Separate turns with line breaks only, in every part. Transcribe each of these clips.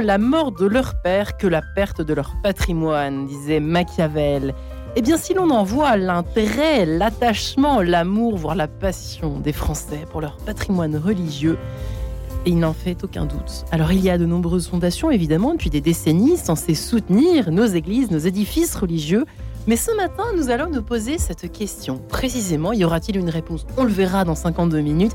la mort de leur père que la perte de leur patrimoine, disait Machiavel. Eh bien, si l'on en voit l'intérêt, l'attachement, l'amour, voire la passion des Français pour leur patrimoine religieux, il n'en fait aucun doute. Alors il y a de nombreuses fondations, évidemment, depuis des décennies, censées soutenir nos églises, nos édifices religieux. Mais ce matin, nous allons nous poser cette question. Précisément, y aura-t-il une réponse? On le verra dans 52 minutes.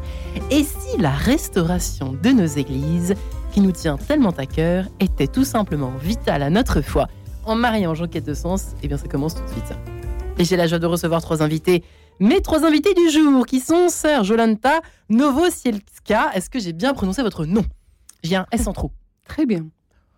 Et si la restauration de nos églises, qui nous tient tellement à cœur, était tout simplement vitale à notre foi En mariant Jean quête de sens, eh bien ça commence tout de suite. Et j'ai la joie de recevoir trois invités mes trois invités du jour, qui sont Sœur Jolanta Novosielska. Est-ce que j'ai bien prononcé votre nom? J'ai un S en trop.
Très bien.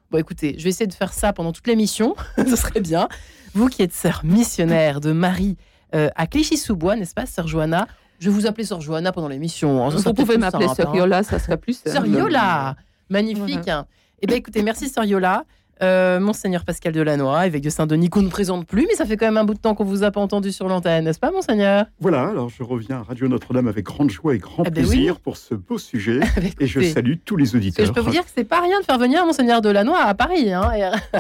Bon, écoutez, je vais essayer de faire ça pendant toute l'émission. Ce serait bien. Vous qui êtes sœur missionnaire de Marie euh, à Clichy-sous-Bois, n'est-ce pas, sœur Johanna? Je vais vous appeler sœur Johanna pendant l'émission.
Hein. Vous pouvez m'appeler sœur hein. Yola, ça serait plus.
Sœur Yola Magnifique. Eh bien, écoutez, merci sœur Yola. Euh, Monseigneur Pascal Delannoy, évêque de Saint-Denis, qu'on ne présente plus, mais ça fait quand même un bout de temps qu'on vous a pas entendu sur l'antenne, n'est-ce pas, Monseigneur?
Voilà, alors je reviens à Radio Notre-Dame avec grande joie et grand eh ben plaisir pour ce beau sujet, et je salue tous les auditeurs.
je peux vous dire que c'est pas rien de faire venir Monseigneur Delannoy à Paris, hein,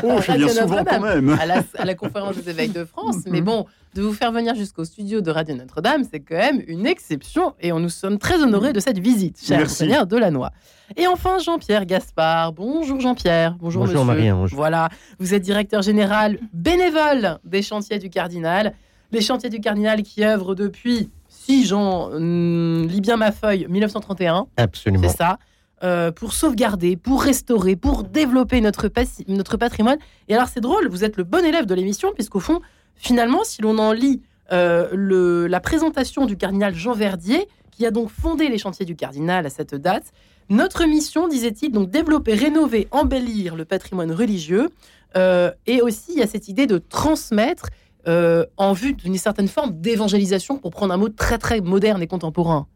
oh, je viens souvent quand même,
à la, à la conférence des évêques de France, mais bon, de vous faire venir jusqu'au studio de Radio Notre-Dame, c'est quand même une exception et on nous sommes très honorés de cette visite, cher Seigneur Delannoy. Et enfin, Jean-Pierre Gaspard. Bonjour Jean-Pierre.
Bonjour, Bonjour Marie-Ange.
Voilà, vous êtes directeur général bénévole des chantiers du Cardinal. Les chantiers du Cardinal qui œuvrent depuis, si j'en lis bien ma feuille, 1931.
Absolument.
C'est ça. Euh, pour sauvegarder, pour restaurer, pour développer notre, notre patrimoine. Et alors c'est drôle, vous êtes le bon élève de l'émission, puisqu'au fond, finalement, si l'on en lit euh, le, la présentation du cardinal Jean Verdier, qui a donc fondé les chantiers du cardinal à cette date, notre mission, disait-il, donc développer, rénover, embellir le patrimoine religieux, euh, et aussi il y a cette idée de transmettre euh, en vue d'une certaine forme d'évangélisation, pour prendre un mot très très moderne et contemporain.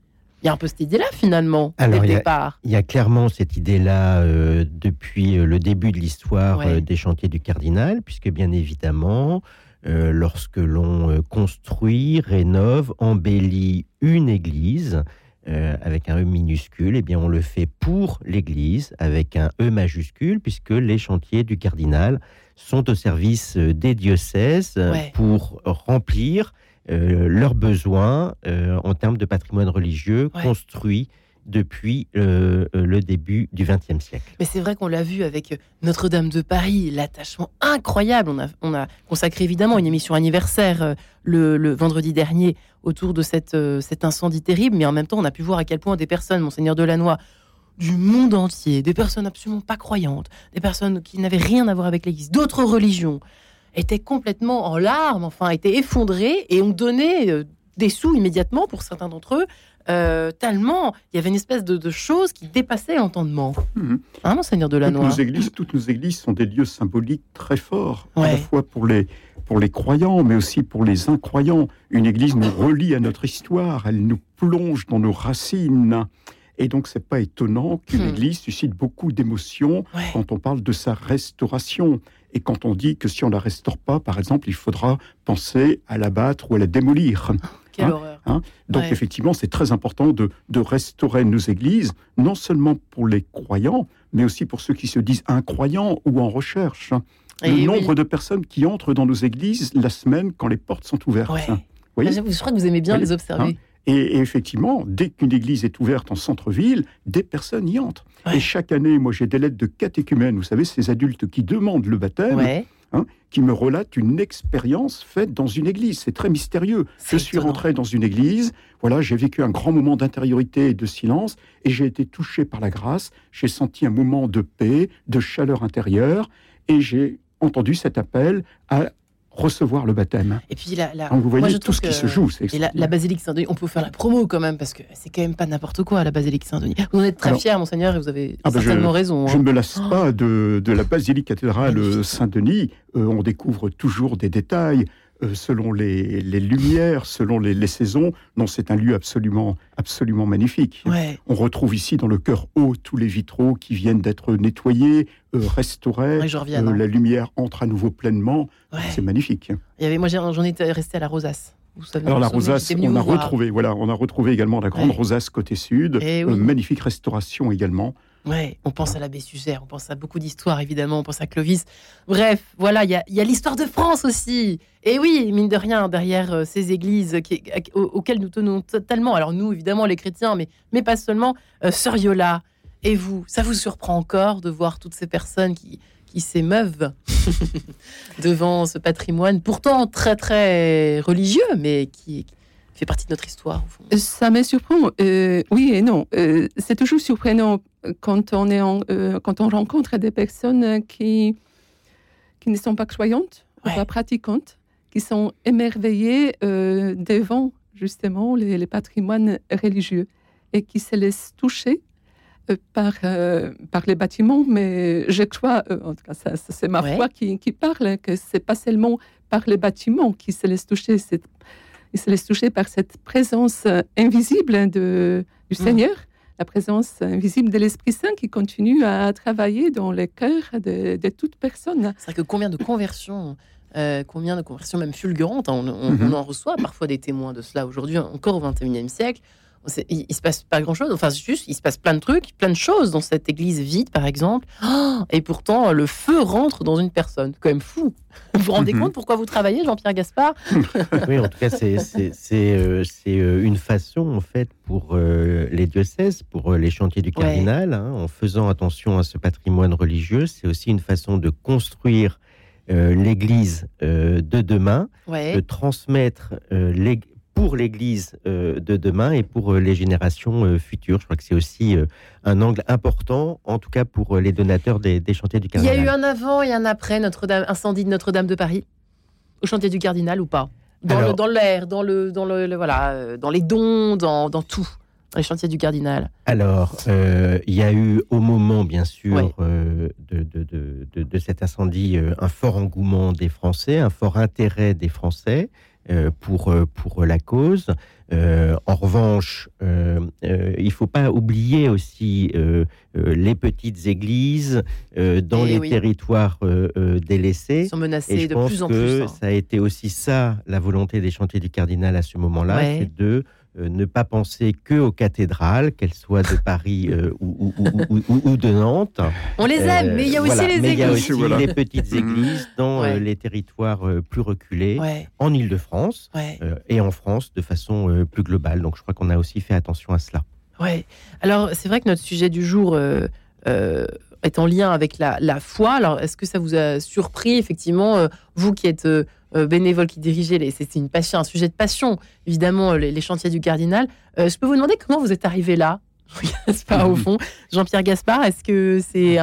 Il y a un peu cette idée-là finalement,
Alors,
dès
le
départ.
Il y a clairement cette idée-là depuis le début de l'histoire des chantiers du cardinal, puisque bien évidemment, euh, lorsque l'on euh, construit, rénove, embellit une église euh, avec un E minuscule, eh bien on le fait pour l'église avec un E majuscule, puisque les chantiers du cardinal sont au service des diocèses pour remplir leurs besoins en termes de patrimoine religieux construit depuis euh, euh, le début du XXe siècle.
Mais c'est vrai qu'on l'a vu avec Notre-Dame de Paris, l'attachement incroyable. On a, on a, consacré évidemment une émission anniversaire euh, le, vendredi dernier autour de cet incendie terrible, mais en même temps, on a pu voir à quel point des personnes, Monseigneur Delannoy, du monde entier, des personnes absolument pas croyantes, des personnes qui n'avaient rien à voir avec l'Église, d'autres religions, étaient complètement en larmes, enfin, étaient effondrées et ont donné des sous immédiatement pour certains d'entre eux euh, tellement il y avait une espèce de, chose qui dépassait l'entendement. Mmh. Hein, Monseigneur de la
toutes nos, églises, toutes nos églises sont des lieux symboliques très forts, à la fois pour les, pour les croyants, mais aussi pour les incroyants. Une église nous relie à notre histoire, elle nous plonge dans nos racines. Et donc, c'est pas étonnant qu'une hmm. église suscite beaucoup d'émotions quand on parle de sa restauration. Et quand on dit que si on la restaure pas, par exemple, il faudra penser à l'abattre ou à la démolir.
Quelle hein, horreur.
Hein. Donc effectivement, c'est très important de, restaurer nos églises, non seulement pour les croyants, mais aussi pour ceux qui se disent incroyants ou en recherche. Hein. Le nombre de personnes qui entrent dans nos églises la semaine quand les portes sont ouvertes.
Voyez je crois que vous aimez bien les observer.
Et, effectivement, dès qu'une église est ouverte en centre-ville, des personnes y entrent. Et chaque année, moi, j'ai des lettres de catéchumènes, vous savez, ces adultes qui demandent le baptême. Hein, qui me relate une expérience faite dans une église. C'est très mystérieux. Je suis rentré dans une église, voilà, j'ai vécu un grand moment d'intériorité et de silence, et j'ai été touché par la grâce. J'ai senti un moment de paix, de chaleur intérieure, et j'ai entendu cet appel à recevoir le baptême.
Et puis là,
vous voyez tout ce qui se joue.
Et la, basilique Saint-Denis, on peut faire la promo quand même parce que c'est quand même pas n'importe quoi la basilique Saint-Denis. Vous en êtes très fier, monseigneur, et vous avez ah ben certainement raison.
Je ne hein. me lasse pas de, de, la basilique cathédrale Saint-Denis. Euh, on découvre toujours des détails. Euh, selon les, lumières, selon les, saisons. Non, c'est un lieu absolument, absolument magnifique. On retrouve ici dans le cœur haut tous les vitraux qui viennent d'être nettoyés, euh, restaurés.
Hein.
la lumière entre à nouveau pleinement. C'est magnifique.
Il y avait, moi, j'en étais resté à la Rosace.
Alors la rosace, on a retrouvé, voilà, on a retrouvé également la grande rosace côté sud, eh magnifique restauration également.
Ouais, on pense à l'abbé Sugère, on pense à beaucoup d'histoires évidemment, on pense à Clovis. Bref, voilà, il y a, l'histoire de France aussi. Et oui, mine de rien, derrière euh, ces églises auxquelles nous tenons totalement, alors nous évidemment les chrétiens, mais, mais pas seulement, euh, Sœur Yola, et vous, ça vous surprend encore de voir toutes ces personnes qui, qui s'émeuvent devant ce patrimoine, pourtant très très religieux, mais qui, fait partie de notre histoire.
Ça me surprend, euh, oui et non. Euh, c'est toujours surprenant quand on, est euh, quand on rencontre des personnes qui, qui ne sont pas croyantes, pas pratiquantes, qui sont émerveillées devant justement les, les patrimoines religieux et qui se laissent toucher euh, par, euh, par les bâtiments, mais je crois, euh, en tout cas, c'est ma foi qui, qui, parle, que c'est pas seulement par les bâtiments qui se laissent toucher, ils se laissent toucher par cette présence invisible de, du mmh. Seigneur, la présence invisible de l'Esprit Saint qui continue à travailler dans le cœur de, de toute personne.
C'est vrai que combien de conversions combien de conversions même fulgurantes. Hein, on, mmh. on, en reçoit parfois des témoins de cela aujourd'hui, encore au XXIe siècle il, il, se passe pas grand chose. Enfin, juste, il se passe plein de trucs, plein de choses dans cette église vide, par exemple. Oh, et pourtant, le feu rentre dans une personne. C'est quand même fou. Vous vous rendez mhm. compte pourquoi vous travaillez, Jean-Pierre Gaspard?
Oui, en tout cas, c'est euh, euh, une façon, en fait, pour euh, les diocèses, pour les chantiers du cardinal, hein, en faisant attention à ce patrimoine religieux, c'est aussi une façon de construire l'Église de demain, de transmettre les, pour l'Église euh, de demain et pour euh, les générations euh, futures. Je crois que c'est aussi un angle important, en tout cas pour les donateurs des, chantiers du Cardinal.
Il y a eu un avant et un après Notre-Dame, incendie de Notre-Dame de Paris, au chantier du Cardinal ou pas? Dans l'air, dans, le, dans, le, voilà, dans les dons, dans, dans tout les chantiers du Cardinal
Alors, il y a eu au moment, bien sûr, de, de, de, de, cet incendie, un fort engouement des Français, un fort intérêt des Français. Euh, pour, euh, pour la cause. Euh, en revanche, il ne faut pas oublier aussi les petites églises dans eh les territoires délaissés.
Ils sont menacés
Et je
de
pense
plus en
que
plus. Hein.
Ça a été aussi ça, la volonté des chantiers du cardinal à ce moment-là, c'est de ne pas penser que aux cathédrales, qu'elles soient de Paris euh, ou, de Nantes.
On les aime, euh, mais il y a aussi les églises.
Il y a aussi les petites églises dans les territoires plus reculés, en Ile-de-France et en France de façon plus globale. Donc je crois qu'on a aussi fait attention à cela.
Ouais. Alors c'est vrai que notre sujet du jour est en lien avec la, la foi. Alors est-ce que ça vous a surpris effectivement, vous qui êtes euh, bénévole qui dirigeait, les, c'est une passion, un sujet de passion, évidemment, les, chantiers du cardinal. Euh, je peux vous demander comment vous êtes arrivé là Gaspard, au fond? Jean-Pierre Gaspard, est-ce que c'est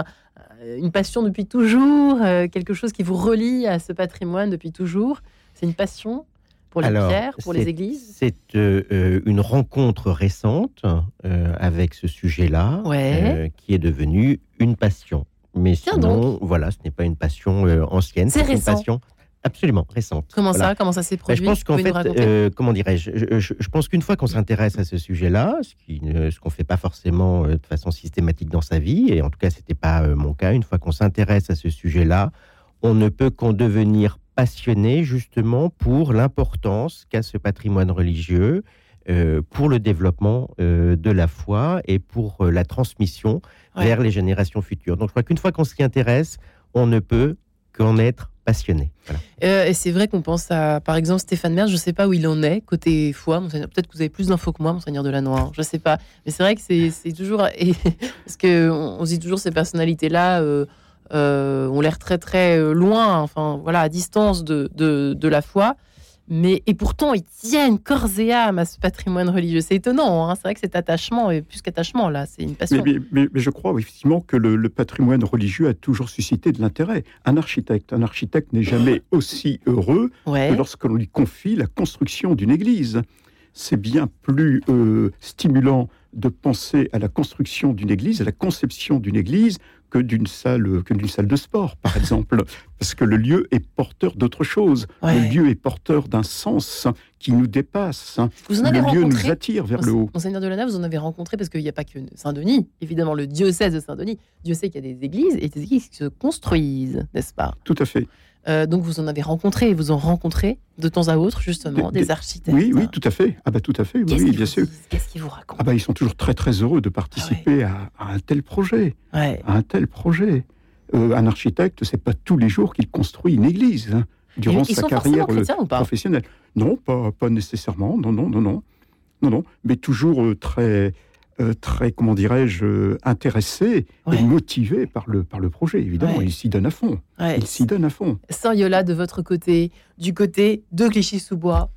une passion depuis toujours, euh, quelque chose qui vous relie à ce patrimoine depuis toujours? C'est une passion pour les pierres, pour les églises?
C'est une rencontre récente avec ce sujet-là qui est devenue une passion. Mais sinon, voilà, ce n'est pas une passion ancienne,
c'est
une passion absolument récente.
Comment ça Comment ça s'est ben, produit?
Je pense qu'en fait, euh, comment dirais-je? Je, pense qu'une fois qu'on s'intéresse à ce sujet-là, ce qu'on qu'on fait pas forcément euh, de façon systématique dans sa vie, et en tout cas c'était pas euh, mon cas, une fois qu'on s'intéresse à ce sujet-là, on ne peut qu'en devenir passionné justement pour l'importance qu'a ce patrimoine religieux pour le développement de la foi et pour la transmission vers les générations futures. Donc je crois qu'une fois qu'on s'y intéresse, on ne peut qu'en être
Euh, et c'est vrai qu'on pense à, par exemple, Stéphane Merz, je ne sais pas où il en est, côté foi, peut-être que vous avez plus d'infos que moi, Monseigneur de la Noire, je ne sais pas. Mais c'est vrai que c'est toujours... Et, parce qu'on on dit toujours ces personnalités-là euh, euh, ont l'air très très loin, enfin voilà, à distance de, de la foi. Mais, et pourtant, ils tiennent corps et âme à ce patrimoine religieux. C'est étonnant, hein c'est vrai que cet attachement, et plus qu'attachement, là, c'est une passion.
Mais, je crois effectivement que le, patrimoine religieux a toujours suscité de l'intérêt. Un architecte, un architecte n'est jamais aussi heureux que lorsqu'on lui confie la construction d'une église. C'est bien plus euh, stimulant de penser à la construction d'une église, à la conception d'une église, que d'une salle, que d'une salle de sport, par exemple, parce que le lieu est porteur d'autre chose. Le lieu est porteur d'un sens qui nous dépasse. le lieu nous attire vers le haut.
Monseigneur de la Nave, vous en avez rencontré parce qu'il n'y a pas que Saint-Denis, évidemment le diocèse de Saint-Denis. Dieu sait qu'il y a des églises et des églises qui se construisent, n'est-ce pas?
Tout à fait.
Euh, donc vous en avez rencontré, vous en rencontrez de temps à autre justement des, architectes.
Oui, oui, tout à fait. Ah bah tout à fait. Oui, bien sûr.
Qu'est-ce qu'ils vous racontent?
Ah bah ils sont toujours très très heureux de participer à, un tel projet, à un tel projet. Euh, un architecte, c'est pas tous les jours qu'il construit une église hein, durant sa carrière professionnelle. Non, pas, pas nécessairement. Non, non, non, non, non, non. Mais toujours très euh, très, comment dirais-je, euh, intéressé et motivé par le, par le projet, évidemment. Il s'y donne à fond. Il s'y donne à fond.
Yola, de votre côté, du côté de Clichy-sous-Bois,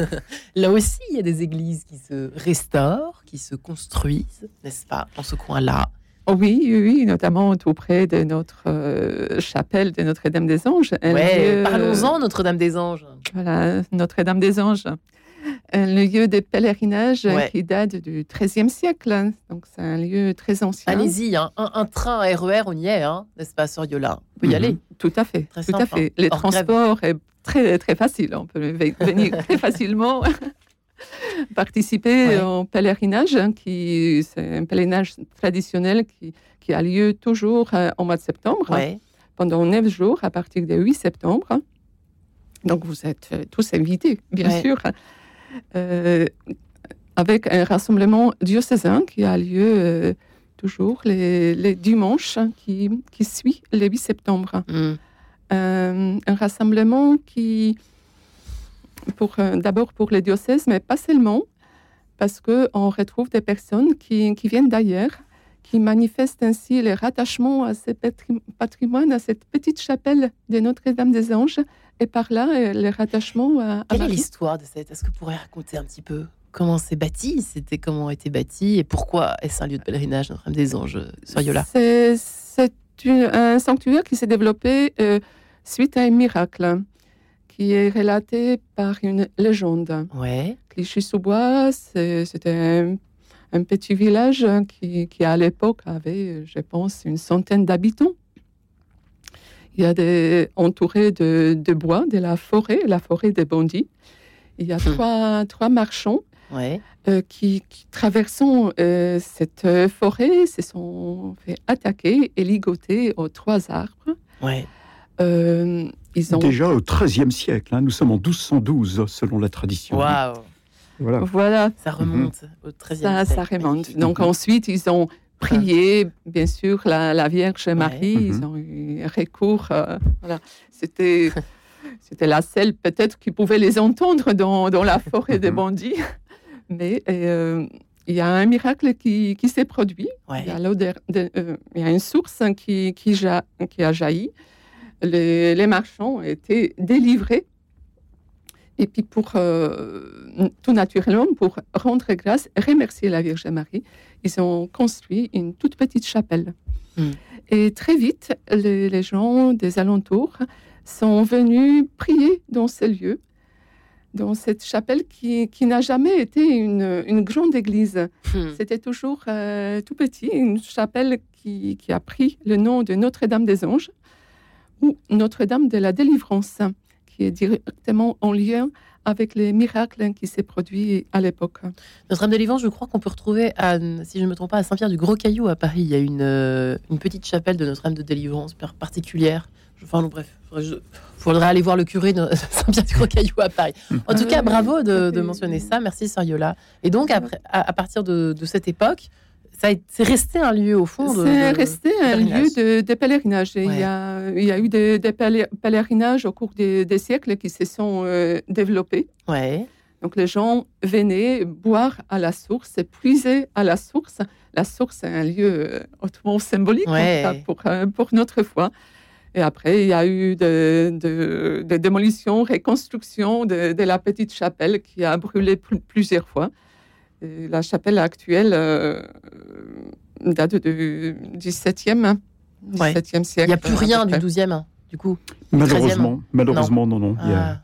là aussi, il y a des églises qui se restaurent, qui se construisent, n'est-ce pas, dans ce coin-là?
Oh oui, oui, notamment tout près de notre euh, chapelle de Notre-Dame des Anges.
Parlons-en, Notre-Dame des Anges.
Voilà, Notre-Dame des Anges un lieu de pèlerinage qui date du XIIIe siècle. Hein. Donc, c'est un lieu très ancien.
Allez-y, hein. un, train RER, on y est, hein, n'est-ce pas, Soriola? On peut y mhm. aller.
Tout à fait. tout à fait. Les transports est très, très facile. On peut venir très facilement participer au pèlerinage, qui c'est un pèlerinage traditionnel qui, qui a lieu toujours euh, au mois de septembre, pendant neuf jours à partir du 8 septembre. Donc vous êtes euh, tous invités, bien sûr. Euh, avec un rassemblement diocésain qui a lieu euh, toujours les, dimanches qui, qui suit le 8 septembre. Mm. Euh, un rassemblement qui, pour, d'abord pour les diocèses, mais pas seulement, parce qu'on retrouve des personnes qui, qui viennent d'ailleurs, qui manifestent ainsi le rattachement à ce patrimoine, à cette petite chapelle de Notre-Dame des Anges, et par là, euh, le rattachement à.
Quelle est l'histoire de cette? Est-ce que vous pourriez raconter un petit peu comment c'est bâti? C'était comment a été bâti? Et pourquoi est-ce un lieu de pèlerinage Notre-Dame des Anges sur Yola
C'est un sanctuaire qui s'est développé euh, suite à un miracle qui est relaté par une légende.
Ouais.
Clichy-sous-Bois, c'était un, petit village qui, qui à l'époque avait, je pense, une centaine d'habitants. Il y a des, entouré de, de, bois, de la forêt, la forêt des bandits. Il y a hmm. trois, trois marchands euh, qui, qui, traversant euh, cette forêt, se sont fait attaquer et ligoter aux trois arbres.
Ouais.
Euh, ils ont... Déjà au XIIIe siècle, hein, nous sommes en 1212 selon la tradition.
Waouh
voilà. voilà.
Ça remonte mhm. au XIIIe siècle.
Ça remonte. Donc ensuite, ils ont prier, bien sûr, la, Vierge Marie. Ils mhm. ont eu recours. Euh, voilà. C'était, c'était la seule, peut-être, qui pouvait les entendre dans, dans la forêt des mhm. bandits. Mais euh, il y a un miracle qui, qui s'est produit. Il, y a euh, il, y a une source qui, qui, qui a jailli. Les, les, marchands ont été délivrés. Et puis, pour, tout naturellement, pour rendre grâce, remercier la Vierge Marie, ils ont construit une toute petite chapelle. Hmm. Et très vite, les, gens des alentours sont venus prier dans ce lieu, dans cette chapelle qui, qui n'a jamais été une, une grande église. Hmm. C'était toujours euh, tout petit, une chapelle qui, qui, a pris le nom de Notre-Dame des Anges ou Notre-Dame de la Délivrance, qui est directement en lien avec les miracles qui s'est produit à l'époque.
Notre-Dame de Livan, je crois qu'on peut retrouver, à, si je ne me trompe pas, à Saint-Pierre du Gros Caillou à Paris. Il y a une, euh, une petite chapelle de Notre-Dame de Délivrance particulière. Enfin, non, bref, il faudrait aller voir le curé de Saint-Pierre du Gros Caillou à Paris. En tout cas, bravo de, mentionner ça. Merci, Sariola. Et donc, après, à, partir de, de cette époque, c'est resté un lieu au fond.
C'est resté un lieu de, pèlerinage. Il, y a, il, y a, eu des, pèlerinages au cours des, siècles qui se sont euh, développés.
Ouais.
Donc les gens venaient boire à la source, puiser à la source. La source est un lieu euh, hautement symbolique pour, euh, pour notre foi. Et après, il y a eu des de, démolitions, reconstructions de, la petite chapelle qui a brûlé plusieurs fois la chapelle actuelle euh, date du 17e, 17e siècle.
Il n'y a plus rien du 12e, du coup.
Malheureusement, malheureusement, non, non. Il n'y a,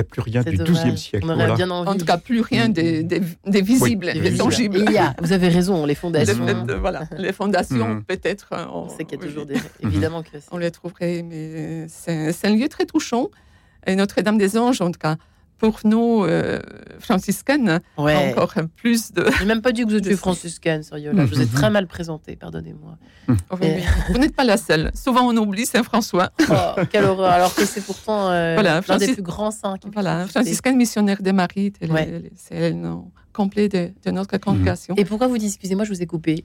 ah. plus rien du 12e siècle.
En tout cas, plus rien des, des, visibles, des tangibles.
Il y a, vous avez raison, les fondations.
voilà, les fondations, mm. peut-être.
Euh, on, sait qu'il y a toujours des. Évidemment que.
On les trouverait, mais c'est un lieu très touchant. Et Notre-Dame des Anges, en tout cas, pour nous, euh, franciscaines, encore plus de.
Je n'ai même pas dit que vous étiez franciscaine, sérieux. Là. Je vous ai très mal présenté, pardonnez-moi.
Vous n'êtes pas la seule. Souvent, on oublie Saint-François.
Oh, quelle horreur, alors que c'est pourtant euh, l'un des plus grands saints.
Voilà, franciscaine missionnaire des maris, c'est le nom complet de, notre congrégation.
Et pourquoi vous dites, excusez-moi, je vous ai coupé,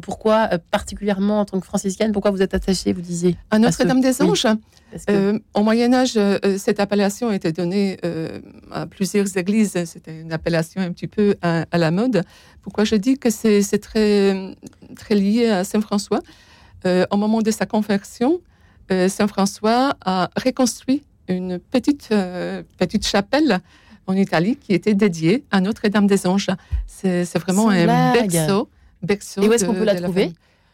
pourquoi euh, particulièrement en tant que franciscaine, pourquoi vous êtes attachée, vous disiez?
À Notre-Dame des Anges. Euh, au Moyen Âge, euh, cette appellation été donnée à plusieurs églises. C'était une appellation un petit peu à, la mode. Pourquoi je dis que c'est très, très lié à Saint François? Au moment de sa conversion, Saint François a reconstruit une petite, petite chapelle en Italie qui était dédié à Notre-Dame des Anges. C'est vraiment un berceau,
berceau. Et où est-ce qu'on peut la trouver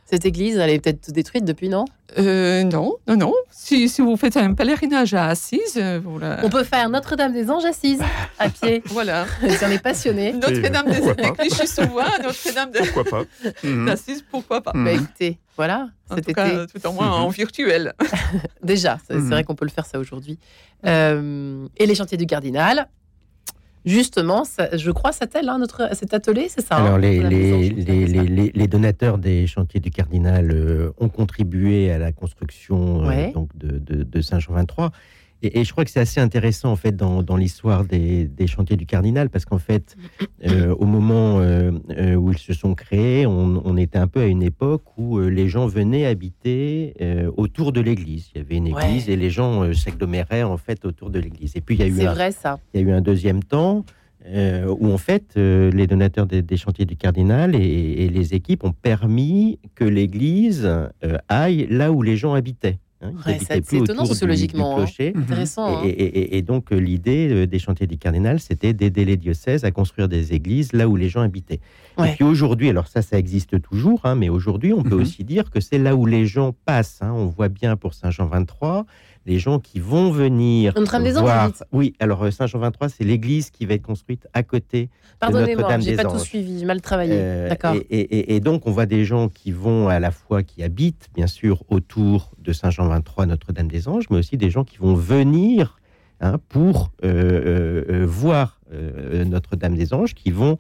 cette église, elle est peut-être détruite depuis, non?
Euh, Non, non, non. Si, si, vous faites un pèlerinage à Assise, euh,
On peut faire Notre-Dame des Anges Assise, à pied.
voilà.
Si on est passionné.
Notre-Dame des Anges, sous Notre-Dame
des Pourquoi pas?
Assise, pourquoi pas?
Bah, écoutez, voilà,
en tout Cas, tout en moins en virtuel.
Déjà, c'est mhm. vrai qu'on peut le faire ça aujourd'hui. Euh, et les chantiers du cardinal, justement, je crois, s'attelle hein, notre, cet atelier, c'est ça
hein, Alors, les, les, les, donateurs des chantiers du Cardinal euh, ont contribué à la construction euh, donc de, de, Saint-Jean 23. Et, je crois que c'est assez intéressant en fait dans, dans l'histoire des, des, chantiers du Cardinal parce qu'en fait, euh, au moment euh, euh, où ils se sont créés, on, on, était un peu à une époque où les gens venaient habiter autour de l'église. Il y avait une église et les gens s'aggloméraient en fait autour de l'église. Et puis il y a eu un,
vrai, ça.
Il y a eu un deuxième temps. où en fait les donateurs des, des chantiers du Cardinal et, et, les équipes ont permis que l'Église aille là où les gens habitaient.
Hein, c'est étonnant sociologiquement. Hein. Intéressant.
Hein. Et, donc euh, l'idée euh, des chantiers du cardinal, c'était d'aider les diocèses à construire des églises là où les gens habitaient. Et puis aujourd'hui, alors ça, ça existe toujours, mais aujourd'hui, on peut mhm. aussi dire que c'est là où les gens passent. On voit bien pour Saint Jean 23, les gens qui vont venir voir. Oui, alors euh, Saint Jean 23, c'est l'église qui va être construite à côté de Notre-Dame des Anges.
j'ai pas tout suivi, mal travaillé. Euh, D'accord.
Et, donc on voit des gens qui vont à la fois qui habitent bien sûr autour de Saint Jean 23, Notre-Dame des Anges, mais aussi des gens qui vont venir hein, pour euh, voir Notre-Dame des Anges, qui vont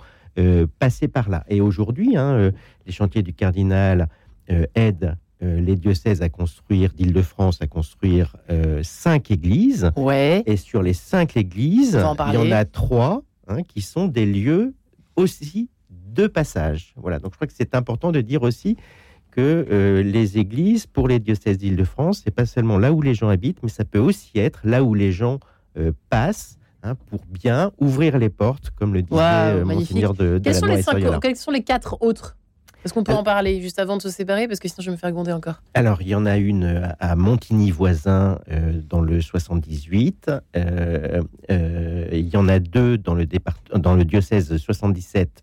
passer par là. Et aujourd'hui, hein, les chantiers du cardinal aident euh, les diocèses à construire, d'Île-de-France à construire euh, cinq églises.
Ouais.
Et sur les cinq églises, il y en a trois hein, qui sont des lieux aussi de passage. Voilà. Donc je crois que c'est important de dire aussi que euh, les églises pour les diocèses d'Île-de-France, c'est pas seulement là où les gens habitent, mais ça peut aussi être là où les gens passent. Hein, pour bien ouvrir les portes, comme le disait Monseigneur de, de
quels, sont les cinq, quels sont les quatre autres est-ce qu'on peut en parler juste avant de se séparer? Parce que sinon, je vais me faire gronder encore.
Alors, il y en a une euh, à Montigny voisin euh, dans le 78. Euh, il y en a deux dans le, départ... dans le diocèse 77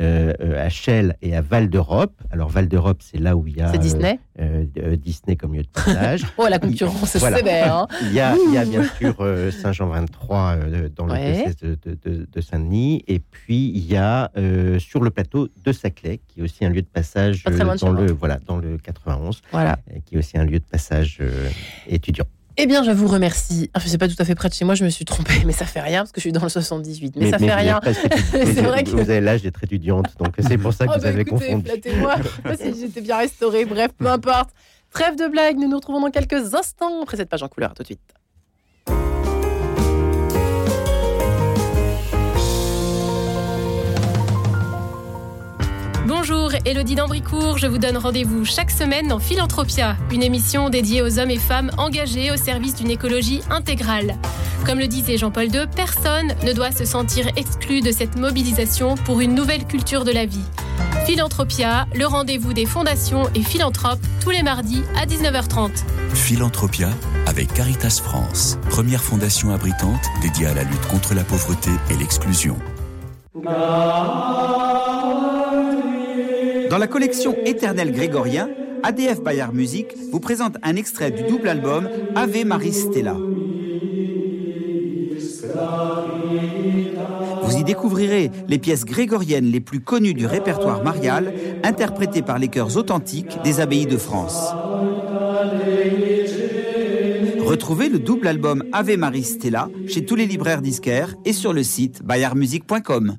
euh, à Chelles et à Val d'Europe. Alors Val d'Europe, c'est là où il y a
Disney.
Euh, euh, Disney comme lieu de passage.
oh la concurrence, c'est sévère. Hein.
il, y a, il, y a, bien sûr Saint-Jean 23 dans le diocèse de, Saint-Denis, et puis il y a sur le plateau de Saclay, qui est aussi un lieu de passage dans le voilà dans le 91,
voilà.
qui est aussi un lieu de passage étudiant.
Eh bien, je vous remercie. Je ne sais pas tout à fait près de chez moi, je me suis trompée, mais ça fait rien parce que je suis dans le 78. Mais, ça fait rien.
c'est vrai que vous avez l'âge d'être étudiante, donc c'est pour ça que oh, vous bah, avez confondu.
moi si j'étais bien restaurée. Bref, peu importe. Trêve de blagues, nous nous retrouvons dans quelques instants après cette page en couleur. tout de suite.
Bonjour, Elodie d'Ambricourt. Je vous donne rendez-vous chaque semaine dans Philanthropia, une émission dédiée aux hommes et femmes engagés au service d'une écologie intégrale. Comme le disait Jean-Paul II, personne ne doit se sentir exclu de cette mobilisation pour une nouvelle culture de la vie. Philanthropia, le rendez-vous des fondations et philanthropes tous les mardis à 19h30.
Philanthropia avec Caritas France, première fondation abritante dédiée à la lutte contre la pauvreté et l'exclusion.
Dans la collection Éternel grégorien, ADF Bayard Music vous présente un extrait du double album Ave Maris Stella. Vous y découvrirez les pièces grégoriennes les plus connues du répertoire marial, interprétées par les chœurs authentiques des abbayes de France. Retrouvez le double album Ave Marie Stella chez tous les libraires disquaires et sur le site bayardmusique.com.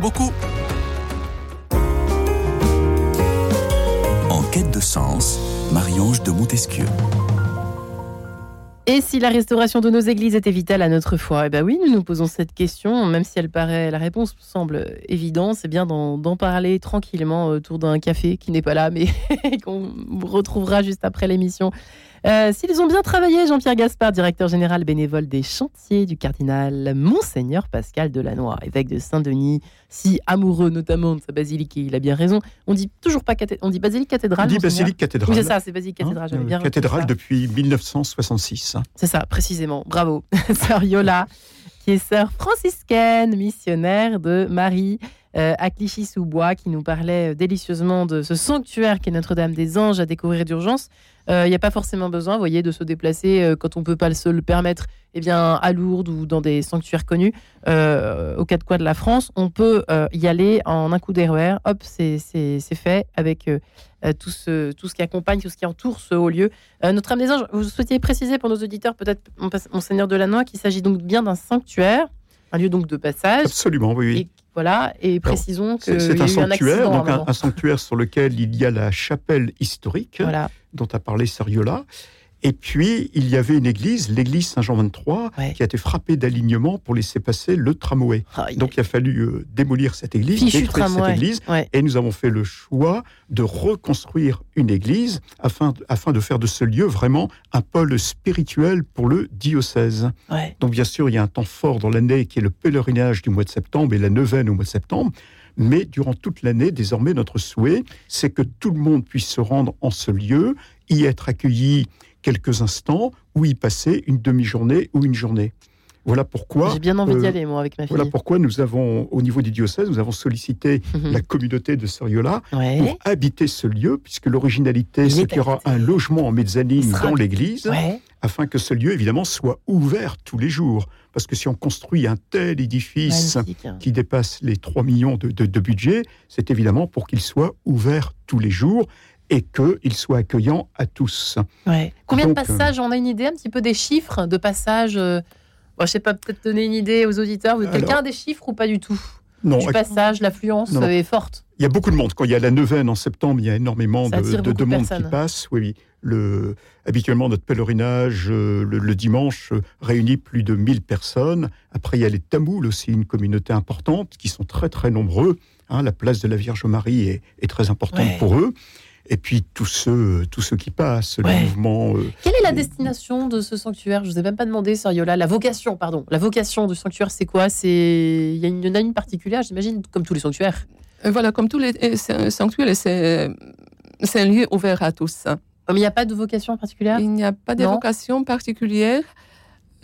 beaucoup.
En quête de sens, Marie-Ange de Montesquieu.
Et si la restauration de nos églises était vitale à notre foi Eh bien oui, nous nous posons cette question, même si elle paraît, la réponse semble évidente, c'est bien d'en parler tranquillement autour d'un café qui n'est pas là, mais qu'on retrouvera juste après l'émission. Euh, s'ils ont bien travaillé, Jean-Pierre Gaspard, directeur général bénévole des chantiers du cardinal Monseigneur Pascal Delannoy, évêque de Saint-Denis, si amoureux notamment de sa basilique, et il a bien raison. On dit toujours pas cathédrale, on dit basilique cathédrale.
On dit basilique cathédrale.
Oui, c'est ça, c'est basilique cathédrale. Hein bien
cathédrale depuis 1966.
C'est ça, précisément. Bravo, sœur Yola, qui est sœur franciscaine, missionnaire de Marie. Euh, à Clichy-sous-Bois, qui nous parlait délicieusement de ce sanctuaire qui est Notre-Dame des Anges à découvrir d'urgence. Il euh, n'y a pas forcément besoin, voyez, de se déplacer euh, quand on ne peut pas se le permettre eh bien, à Lourdes ou dans des sanctuaires connus, euh, aux quatre coins de la France. On peut y aller en un coup d'RER. Hop, c'est fait avec tout, ce, tout ce qui accompagne, tout ce qui entoure ce haut lieu. Notre-Dame des Anges, vous souhaitiez préciser pour nos auditeurs, peut-être, Monseigneur Delannoy, qu'il s'agit donc bien d'un sanctuaire, un lieu donc de passage.
Absolument, oui.
Et, voilà, et précisons que c'est
un sanctuaire, donc un, sanctuaire sur lequel il y a la chapelle historique. Voilà dont a parlé Sariola. Et puis, il y avait une église, l'église Saint-Jean 23, qui a été frappée d'alignement pour laisser passer le tramway. Donc, il a fallu euh, démolir cette église, détruire cette église. Et nous avons fait le choix de reconstruire une église afin, afin de faire de ce lieu vraiment un pôle spirituel pour le diocèse. Donc, bien sûr, il y a un temps fort dans l'année qui est le pèlerinage du mois de septembre et la neuvaine au mois de septembre. Mais durant toute l'année, désormais, notre souhait, c'est que tout le monde puisse se rendre en ce lieu, y être accueilli quelques instants, ou y passer une demi-journée ou une journée. Voilà pourquoi.
J'ai bien envie d'y euh, aller, moi, avec ma fille.
Voilà pourquoi nous avons, au niveau du diocèse, nous avons sollicité mhm. la communauté de Soriola pour habiter ce lieu, puisque l'originalité, c'est qu'il y aura un logement en mezzanine dans l'église, afin que ce lieu, évidemment, soit ouvert tous les jours. Parce que si on construit un tel édifice qui dépasse les 3 millions de, budget, c'est évidemment pour qu'il soit ouvert tous les jours et qu'il soit accueillant à tous.
Combien de passages On a une idée un petit peu des chiffres de passages euh, Je ne sais pas, peut-être donner une idée aux auditeurs. Quelqu'un a des chiffres ou pas du tout?
non,
du passage, l'affluence est forte.
Il y a beaucoup de monde. Quand il y a la neuvaine en septembre, il y a énormément de, de, monde qui passe. Oui, Le, habituellement, notre pèlerinage, euh, le, dimanche, euh, réunit plus de 1000 personnes. Après, il y a les Tamouls aussi, une communauté importante, qui sont très, très nombreux. Hein. la place de la Vierge Marie est, très importante pour eux et puis tous ceux, tous ceux qui passent, le mouvement.
Euh, Quelle est la destination de ce sanctuaire? Je ne vous ai même pas demandé, Sariola. La vocation, pardon. La vocation du sanctuaire, c'est quoi? C'est il y, a une, une particulière, j'imagine, comme tous les sanctuaires.
Euh, voilà, comme tous les sanctuaires, c'est un lieu ouvert à tous.
Mais il n'y a pas de vocation particulière?
Il n'y a pas de vocation particulière.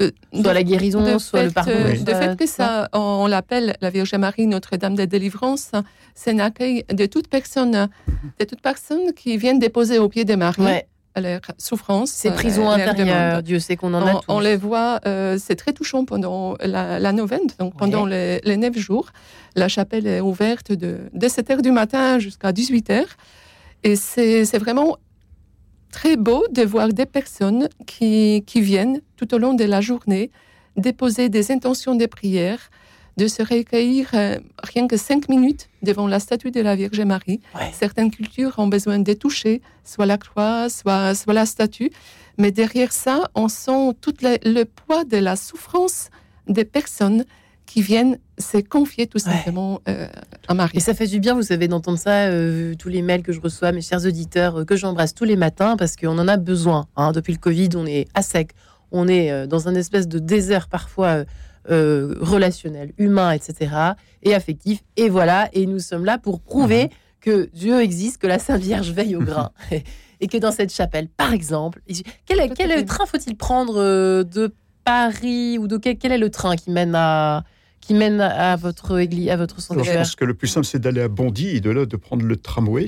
Euh, soit la guérison, soit le pardon.
Euh, de fait que ça, on, l'appelle la Vierge Marie Notre-Dame de délivrance, c'est un accueil de toute personne, de toute personne qui viennent déposer au pied de Marie. leur souffrance.
Ces prisons intérieures, Dieu sait qu'on en a
on, on les voit, euh, c'est très touchant pendant la, la donc pendant les, les, neuf jours. La chapelle est ouverte de, de 7 h du matin jusqu'à 18 h. Et c'est vraiment très beau de voir des personnes qui, qui, viennent tout au long de la journée déposer des intentions de prière, de se recueillir euh, rien que cinq minutes devant la statue de la Vierge Marie. Certaines cultures ont besoin de toucher soit la croix, soit, soit la statue. Mais derrière ça, on sent tout le poids de la souffrance des personnes qui viennent se confier tout simplement euh, à Marie.
Et ça fait du bien, vous savez, d'entendre ça, euh, tous les mails que je reçois, mes chers auditeurs, euh, que j'embrasse tous les matins, parce qu'on en a besoin. Hein. Depuis le Covid, on est à sec, on est dans un espèce de désert parfois relationnel, humain, etc., et affectif. Et voilà, et nous sommes là pour prouver mhm. que Dieu existe, que la Sainte Vierge veille au grain. et que dans cette chapelle, par exemple, quel, quel train faut-il prendre euh, de Paris ou de quel, quel, est le train qui mène à qui mène à votre église, à votre
sanctuaire Je pense que le plus simple c'est d'aller à Bondy et de là de prendre le tramway.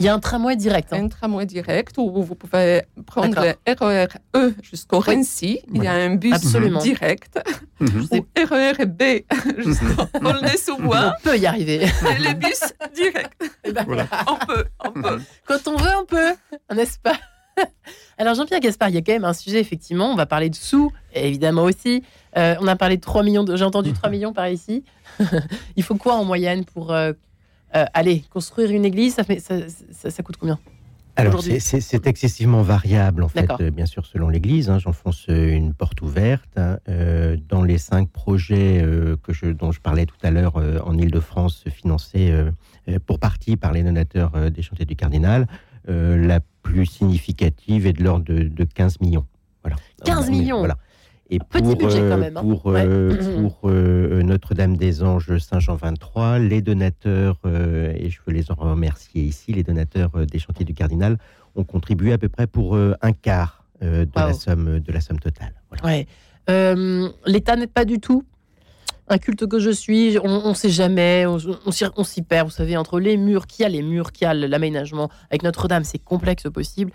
Il y a un tramway direct.
Hein. Un tramway direct où vous pouvez prendre le RER E jusqu'au Rennes-y. Il y a un bus direct. Mhm. Ou RER B jusqu'au Aulnay-sous-Bois.
On peut y arriver.
Et les bus directs. Ben, on peut, on peut.
Quand on veut, on peut, n'est-ce pas? alors Jean-Pierre Gaspard, il y a quand même un sujet, effectivement, on va parler de sous, évidemment aussi. Euh, on a parlé de 3 millions, j'ai entendu 3 millions par ici. il faut quoi en moyenne pour euh, euh, allez, construire une église, ça, fait, ça, coûte combien?
Alors, c'est excessivement variable, en fait, euh, bien sûr, selon l'Église. Hein, J'enfonce une porte ouverte. Hein, dans les cinq projets que je, dont je parlais tout à l'heure en Ile-de-France, financés pour partie par les donateurs des chantiers du Cardinal, la plus significative est de l'ordre de, 15 millions.
Voilà. 15 millions voilà.
Et pour, Petit budget quand même. Hein. Pour, euh, pour euh, Notre-Dame-des-Anges Saint-Jean 23, les donateurs, euh, et je veux les en remercier ici, les donateurs des chantiers du Cardinal ont contribué à peu près pour un quart de, la somme, de la somme totale.
Ouais. L'État n'aide pas du tout un culte que je suis, on ne sait jamais, on, on s'y perd, vous savez, entre les murs, qui a les murs, qui a l'aménagement. Avec Notre-Dame, c'est complexe possible.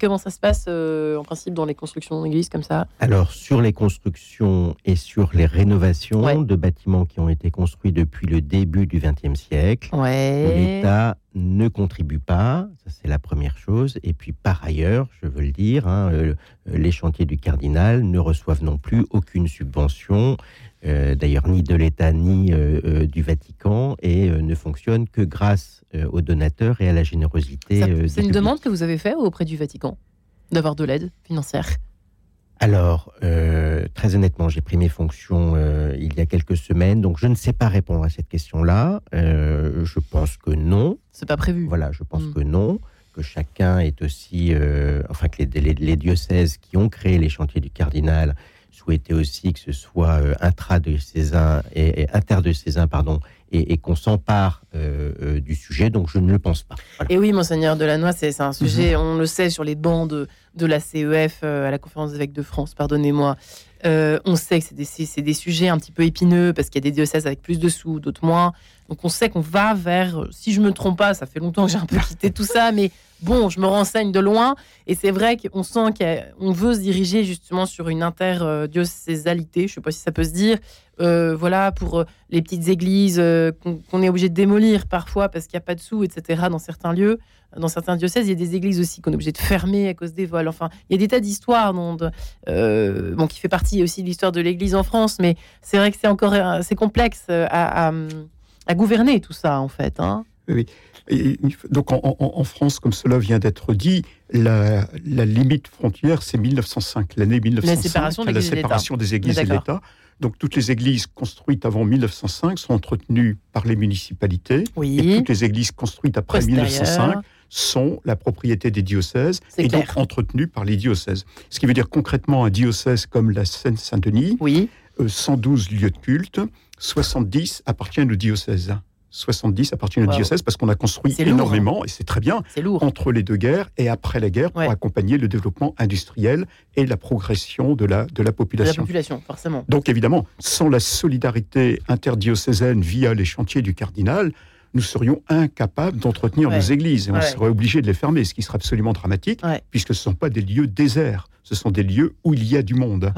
Comment ça se passe euh, en principe dans les constructions d'églises comme ça?
Alors sur les constructions et sur les rénovations de bâtiments qui ont été construits depuis le début du XXe siècle, l'État ne contribue pas, ça c'est la première chose. Et puis par ailleurs, je veux le dire, hein, euh, les chantiers du cardinal ne reçoivent non plus aucune subvention d'ailleurs ni de l'État ni euh, euh, du Vatican, et ne fonctionne que grâce aux donateurs et à la générosité.
C'est une demande que vous avez faite auprès du Vatican, d'avoir de l'aide financière?
Alors, très honnêtement, j'ai pris mes fonctions il y a quelques semaines, donc je ne sais pas répondre à cette question-là. je pense que non.
C'est pas prévu.
Voilà, je pense hmm. que non. Que chacun est aussi, enfin que les, diocèses qui ont créé les chantiers du cardinal souhaiter aussi que ce soit euh, intra-diocésain et, et interdiocésain, pardon, et, et qu'on s'empare euh, euh, du sujet. Donc, je ne le pense pas.
Et oui, monseigneur Delannoy, c'est un sujet, mhm. on le sait, sur les bancs de, de la CEF à la conférence des évêques de France, pardonnez-moi. on sait que c'est des, des, sujets un petit peu épineux parce qu'il y a des diocèses avec plus de sous, d'autres moins. Donc on sait qu'on va vers, si je me trompe pas, ça fait longtemps que j'ai un peu quitté tout ça, mais bon, je me renseigne de loin et c'est vrai qu'on sent qu'on veut se diriger justement sur une interdiocésalité, je ne sais pas si ça peut se dire, euh, voilà, pour euh, les petites églises euh, qu'on est obligé de démolir parfois parce qu'il n'y a pas de sous, etc. dans certains lieux. Dans certains diocèses, il y a des églises aussi qu'on est obligé de fermer à cause des vols. Enfin, il y a des tas d'histoires bon, qui fait partie aussi de l'histoire de l'église en France, mais c'est vrai que c'est encore c'est complexe à, gouverner tout ça, en fait. Hein.
Donc en, France, comme cela vient d'être dit, la, limite frontière, c'est 1905, l'année 1905, la séparation, la séparation des églises et de l'État. Donc toutes les églises construites avant 1905 sont entretenues par les municipalités. Et toutes les églises construites après 1905 sont la propriété des diocèses et donc entretenues par les diocèses. Ce qui veut dire concrètement un diocèse comme la Seine-Saint-Denis,
oui.
112 euh, lieux de culte, 70 appartiennent au diocèse. 70 appartiennent au diocèse parce qu'on a construit énormément, hein. et c'est très bien, entre les deux guerres et après la guerre pour accompagner le développement industriel et la progression de la, de la population. De
la population, forcément.
Donc évidemment, sans la solidarité interdiocésaine via les chantiers du cardinal, nous serions incapables d'entretenir nos églises et on serait obligé de les fermer, ce qui serait absolument dramatique, puisque ce ne sont pas des lieux déserts, ce sont des lieux où il y a du monde.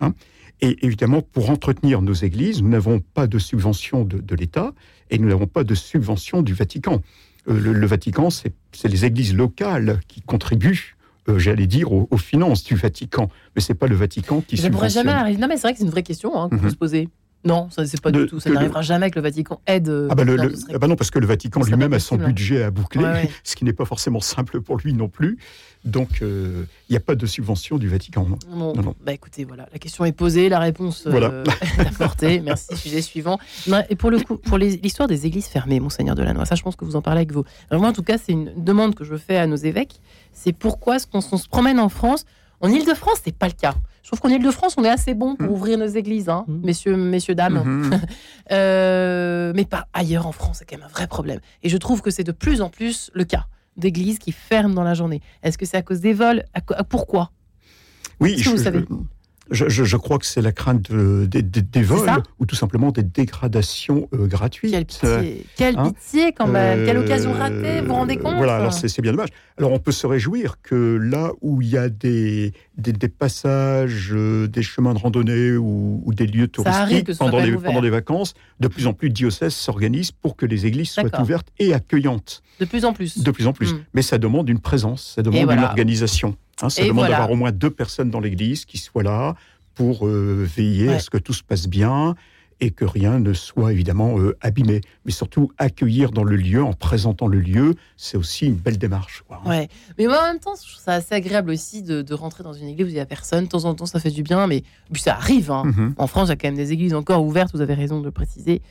Hein. Et évidemment, pour entretenir nos églises, nous n'avons pas de subvention de, l'État et nous n'avons pas de subvention du Vatican. Euh, le, Vatican, c'est les églises locales qui contribuent euh, j'allais dire, aux, finances du Vatican. Mais c'est pas le Vatican qui subventionne. pourrait
jamais arriver. Non, mais c'est vrai que c'est une vraie question hein, qu'on peut se poser. Non, ça c'est pas du tout. Ça n'arrivera jamais que le Vatican aide. Euh,
ah bah, ah bah non, parce que le Vatican lui-même a son budget à boucler, ce qui n'est pas forcément simple pour lui non plus. Donc, euh, il n'y a pas de subvention du Vatican.
Non. non, Bah écoutez, voilà, la question est posée, la réponse euh, est apportée. Merci. Sujet suivant. et pour le coup, pour l'histoire des églises fermées, monseigneur Delannoy, ça, je pense que vous en parlez avec vous. moi, en tout cas, c'est une demande que je fais à nos évêques. C'est pourquoi est-ce qu'on se promène en France? En Ile-de-France, c'est pas le cas. Je trouve qu'en Ile-de-France, on est assez bon pour mmh. ouvrir nos églises, hein, mmh. messieurs, messieurs, dames. Mmh. euh, mais pas ailleurs en France, c'est quand même un vrai problème. Et je trouve que c'est de plus en plus le cas. d'églises qui ferment dans la journée. Est-ce que c'est à cause des vols? Pourquoi?
Oui, je, vous savez? Je, crois que c'est la crainte des vols ou tout simplement des dégradations euh, gratuites.
Quelle pitié, Quelle hein pitié quand même, quelle occasion ratée, vous vous rendez compte
Voilà, alors c'est bien dommage. Alors on peut se réjouir que là où il y a des, des, passages, euh, des chemins de randonnée ou, des lieux touristiques pendant, les, pendant les vacances, de plus en plus de diocèses s'organisent pour que les églises soient ouvertes et accueillantes.
De plus en plus.
De plus en plus. Hmm. Mais ça demande une présence, ça demande une organisation. Hein, ça demande d'avoir au moins deux personnes dans l'église qui soient là pour euh, veiller à ce que tout se passe bien et que rien ne soit évidemment euh, abîmé. Mais surtout, accueillir dans le lieu, en présentant le lieu, c'est aussi une belle démarche.
Quoi, Ouais. Mais moi, en même temps, je trouve ça assez agréable aussi de, rentrer dans une église où il n'y a personne. De temps en temps, ça fait du bien, mais puis ça arrive. Hein. Mm-hmm. En France, il y a quand même des églises encore ouvertes, vous avez raison de le préciser,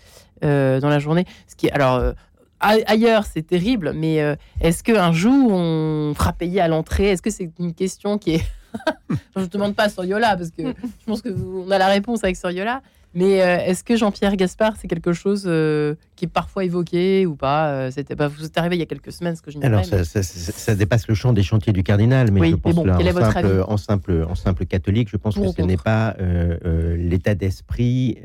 euh, dans la journée. Ce qui, alors, ailleurs, c'est terrible, mais euh, est-ce qu'un jour, on fera payer à l'entrée? Est-ce que c'est une question qui est... je ne demande pas sur Yola, parce que je pense qu'on a la réponse avec Soriola. Mais euh, est-ce que Jean-Pierre Gaspard, c'est quelque chose euh, qui est parfois évoqué ou pas euh, C'était pas, vous êtes arrivé il y a quelques semaines, ce que je
Alors, ça, ça, dépasse le champ des chantiers du cardinal, mais je pense bon, en, simple, en, simple, en, simple, catholique, je pense que ce n'est pas l'état d'esprit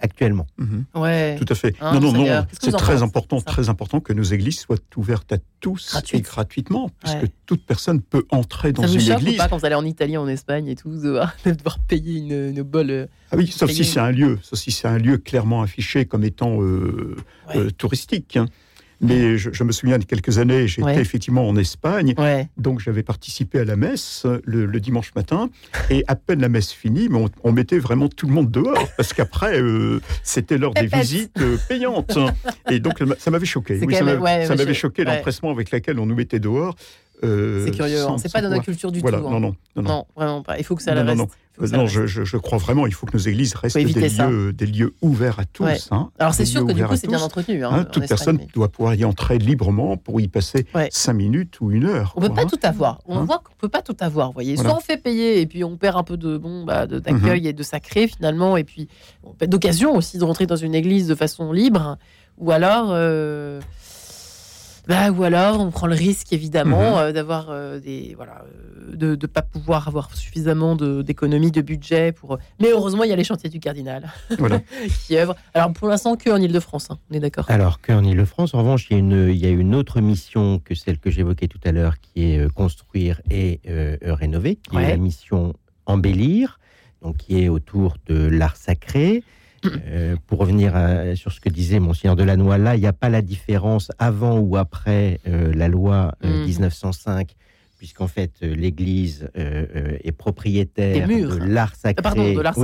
actuellement.
Mhm. Ouais. Tout à fait. Hein, non, non, non. C'est très important, très important que nos églises soient ouvertes à tous et gratuitement, parce que toute personne peut entrer dans une église.
pas quand vous allez en Italie, en Espagne et tout, devoir, devoir payer une, une bol.
Ah oui, sauf si c'est un lieu, si c'est un lieu clairement affiché comme étant euh, euh, touristique. Hein. Mais je, me souviens de quelques années, j'étais effectivement en Espagne, donc j'avais participé à la messe le, dimanche matin, et à peine la messe finie, mais on, mettait vraiment tout le monde dehors, parce qu'après, euh, c'était l'heure des visites payantes. Et donc ça m'avait choqué. ça m'avait choqué l'empressement avec lequel on nous mettait dehors.
C'est curieux, hein. c'est pas dans la culture du tout. Hein.
Non, non,
non, non, vraiment pas. Il faut que ça la reste.
Non, je, crois vraiment, il faut que nos églises restent des lieux, des lieux, ouverts à tous. Hein.
Alors c'est sûr que du coup c'est bien entretenu. Hein,
hein, toute personne doit pouvoir y entrer librement pour y passer cinq minutes ou une heure.
On ne peut pas tout avoir. On voit qu'on peut pas tout avoir. Voyez, soit on fait payer et puis on perd un peu de bon bah, d'accueil mhm. et de sacré finalement, et puis d'occasion aussi de rentrer dans une église de façon libre, ou alors. Euh, bah, ou alors, on prend le risque, évidemment, mhm. euh, d'avoir euh, des. Voilà, euh, de ne pas pouvoir avoir suffisamment d'économies, de, budget. pour. Mais heureusement, il y a les chantiers du Cardinal qui œuvrent. Alors, pour l'instant, que en Ile-de-France, hein, on est d'accord
Alors, que en Ile-de-France. En revanche, il y, a une, il y a une autre mission que celle que j'évoquais tout à l'heure, qui est construire et rénover, qui est la mission embellir, donc qui est autour de l'art sacré. Euh, pour revenir sur ce que disait Monseigneur Delannoy, là, il n'y a pas la différence avant ou après euh, la loi 1905, euh, mm. puisqu'en fait, l'Église est propriétaire de l'art sacré,
de l'art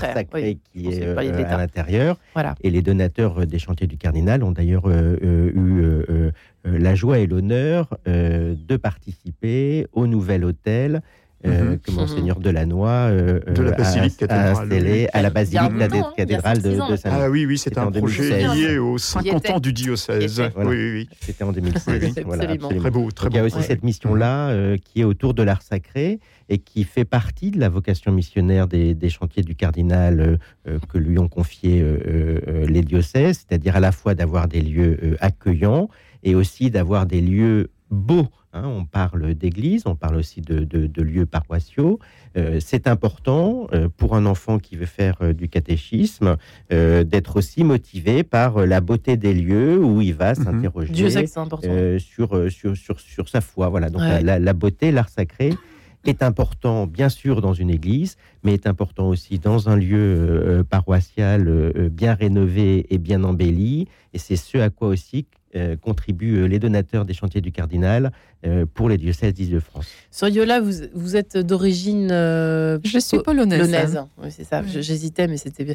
sacré, qui est à l'intérieur. Et les donateurs des chantiers du Cardinal ont d'ailleurs eu la joie et l'honneur de participer au nouvel hôtel euh, mhm. que Monseigneur Delannoy euh,
de la basilique
a, installé à la basilique cathédrale de, de Saint-Denis.
Ah oui, oui, c'est un projet lié aux 50 ans du diocèse. Oui, oui,
C'était en 2016.
voilà, très beau, très beau.
Il y a aussi cette mission-là euh, qui est autour de l'art sacré et qui fait partie de la vocation missionnaire des, des chantiers du cardinal que lui ont confié les diocèses, c'est-à-dire à la fois d'avoir des lieux accueillants et aussi d'avoir des lieux beaux Hein, on parle d'église, on parle aussi de, lieux paroissiaux. Euh, c'est important euh, pour un enfant qui veut faire euh, du catéchisme d'être aussi motivé par la beauté des lieux où il va s'interroger sur, sur, sur, sa foi. Voilà, donc la, beauté, l'art sacré est important, bien sûr, dans une église, mais est important aussi dans un lieu paroissial bien rénové et bien embelli. Et c'est ce à quoi aussi euh, contribuent euh, les donateurs des chantiers du Cardinal euh, pour les diocèses d'Île-de-France.
Soriola, vous, vous êtes d'origine.
je suis polonaise.
Oui, c'est ça, j'hésitais, mais c'était bien.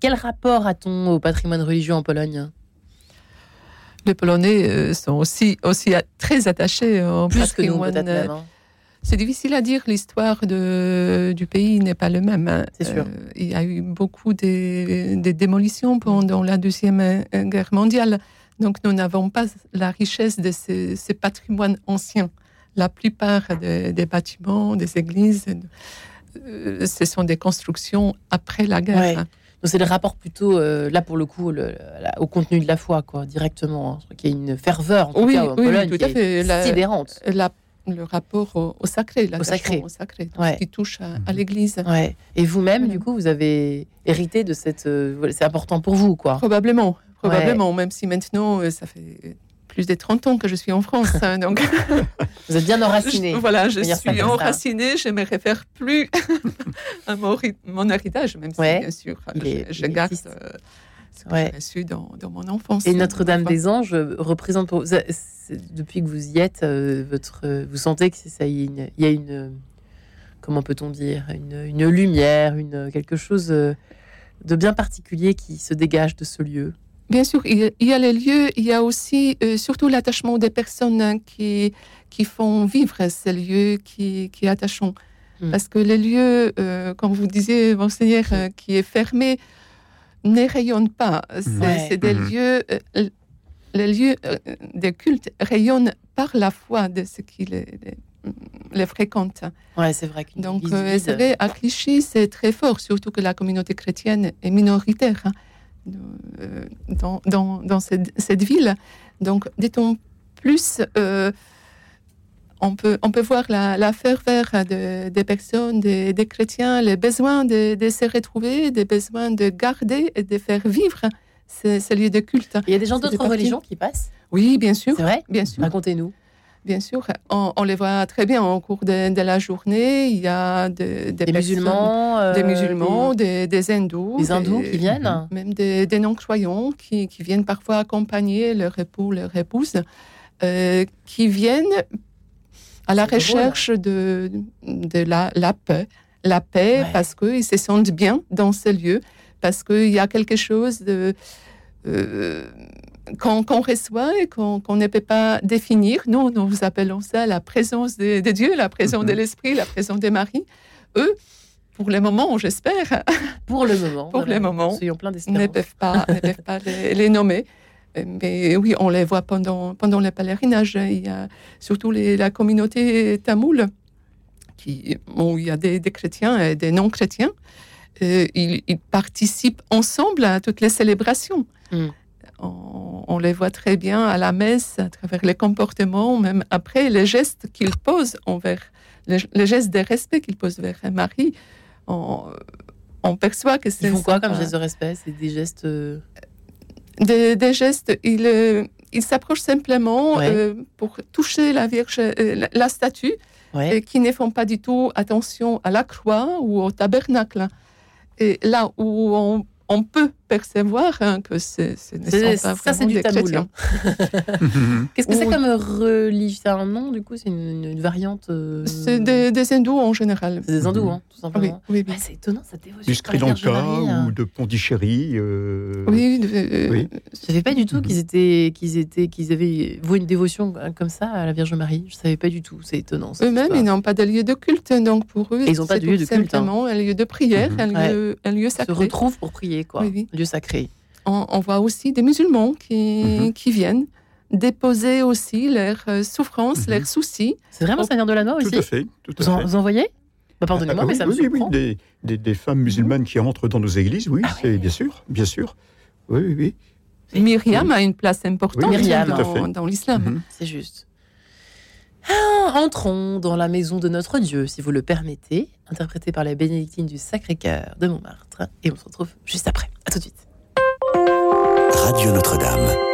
quel rapport a-t-on au patrimoine religieux en Pologne?
Les Polonais sont aussi, aussi très attachés au
Plus patrimoine. Que nous, hein.
C'est difficile à dire, l'histoire du pays n'est pas le même. Hein.
C'est sûr.
il y a eu beaucoup de, de démolitions pendant la Deuxième Guerre mondiale. Donc nous n'avons pas la richesse de ces, patrimoines anciens. La plupart des bâtiments, des églises, euh, ce sont des constructions après la guerre.
c'est le rapport plutôt, euh, là pour le coup, au contenu de la foi, quoi, directement. Hein. Il y a une ferveur, en oui, cas, en Pologne, tout à fait. La, sidérante.
le rapport au, sacré, au sacré, au sacré ce qui touche à, mhm. l'Église.
Ouais. Et vous-même, du coup, vous avez hérité de cette... Euh, c'est important pour vous, quoi.
Probablement, probablement, même si maintenant, euh, ça fait plus de 30 ans que je suis en France. Hein, donc
Vous êtes bien enraciné.
voilà, je suis enraciné. Je me réfère plus à mon, mon, héritage, même si, bien sûr, je, garde euh, ce que j'ai reçu dans, dans, mon enfance.
Et Notre-Dame des Anges représente pour vous, depuis que vous y êtes, euh, votre, vous sentez que ça, il y a une, comment peut-on dire, une, une, lumière, une, quelque chose de bien particulier qui se dégage de ce lieu?
Bien sûr, il y a les lieux, il y a aussi euh, surtout l'attachement des personnes hein, qui, qui font vivre ces lieux qui, qui attachent. Hmm. Parce que les lieux, euh, comme vous disiez, Monseigneur, euh, qui est fermé, ne rayonnent pas. C'est des hmm. lieux, les lieux de culte rayonnent par la foi de ceux qui les, les, fréquentent.
Ouais, c'est vrai.
Donc, c'est vrai, à Clichy, c'est très fort, surtout que la communauté chrétienne est minoritaire. Hein. Euh, dans, dans, dans cette, ville. Donc, dit-on plus, euh, on, peut, on peut voir la, la ferveur des personnes, des, chrétiens, les besoins de, de, se retrouver, des besoins de garder et de faire vivre ces, lieux de culte.
Il y a des gens d'autres religions qui passent?
Oui, bien sûr.
C'est vrai?
Bien sûr.
Racontez-nous
bien sûr. On, les voit très bien au cours de, la journée. Il y a des,
musulmans,
des musulmans, des, des, hindous,
des hindous qui viennent,
même des, non-croyants qui, viennent parfois accompagner leur époux, leur épouse, euh, qui viennent à la recherche de, de la, la, paix, la paix parce qu'ils se sentent bien dans ces lieux, parce qu'il y a quelque chose de euh, qu'on reçoit et qu'on ne peut pas définir. Nous, nous appelons ça la présence de, Dieu, la présence de mhm. l'Esprit, la présence de Marie. Eux, pour le moment, j'espère.
Pour le moment.
pour le moment.
plein
ne peuvent pas, ne peuvent pas les, nommer. Mais oui, on les voit pendant, pendant le pèlerinage. Il y a surtout la communauté tamoule, qui, où il y a des, chrétiens et des non-chrétiens. Euh, ils, participent ensemble à toutes les célébrations. Mm on, les voit très bien à la messe, à travers les comportements, même après les gestes qu'ils posent envers, les, gestes de respect qu'ils posent vers Marie. On, perçoit que c'est.
Ils font quoi comme geste de respect? C'est des gestes. Euh,
des, gestes, ils euh, il s'approchent simplement euh, pour toucher la Vierge, la, statue, et qui ne font pas du tout attention à la croix ou au tabernacle. Et là où on on peut percevoir hein, que c'est
ne pas ça, c'est du taboul. Hein. Qu'est-ce que c'est comme religion? C'est un nom, du coup C'est une, variante euh,
C'est des, hindous en général.
C'est des hindous, hein, tout simplement. Oui, oui, c'est étonnant, cette dévotion.
Du Sri Lanka ou de Pondichéry.
Euh... Oui,
euh, oui. Je ne savais pas du tout qu'ils étaient, qu'ils étaient, qu'ils avaient voué une dévotion comme ça à la Vierge Marie. Je ne savais pas du tout. C'est étonnant.
Eux-mêmes, ils n'ont pas de lieu de culte, donc pour eux,
ils n'ont pas de lieu de culte.
Simplement un lieu de prière, un, lieu, un lieu sacré.
Ils se retrouvent pour prier quoi. Dieu sacré.
On, voit aussi des musulmans qui, mhm. qui viennent déposer aussi leurs euh, souffrances, mhm. leurs soucis.
C'est vraiment Seigneur de la Noix aussi
Tout à fait. Tout
vous, En, voyez? Bah, Pardonnez-moi, ah, mais ça me oui,
surprend. Oui, des, des, femmes musulmanes qui entrent dans nos églises, oui, ah c'est bien sûr, bien sûr. Oui, oui,
oui. Myriam a une place importante dans, dans l'islam.
Mhm. C'est juste. Entrons dans la maison de notre Dieu, si vous le permettez, interprété par la bénédictine du Sacré-Cœur de Montmartre. Et on se retrouve juste après. À tout de suite.
Radio Notre-Dame.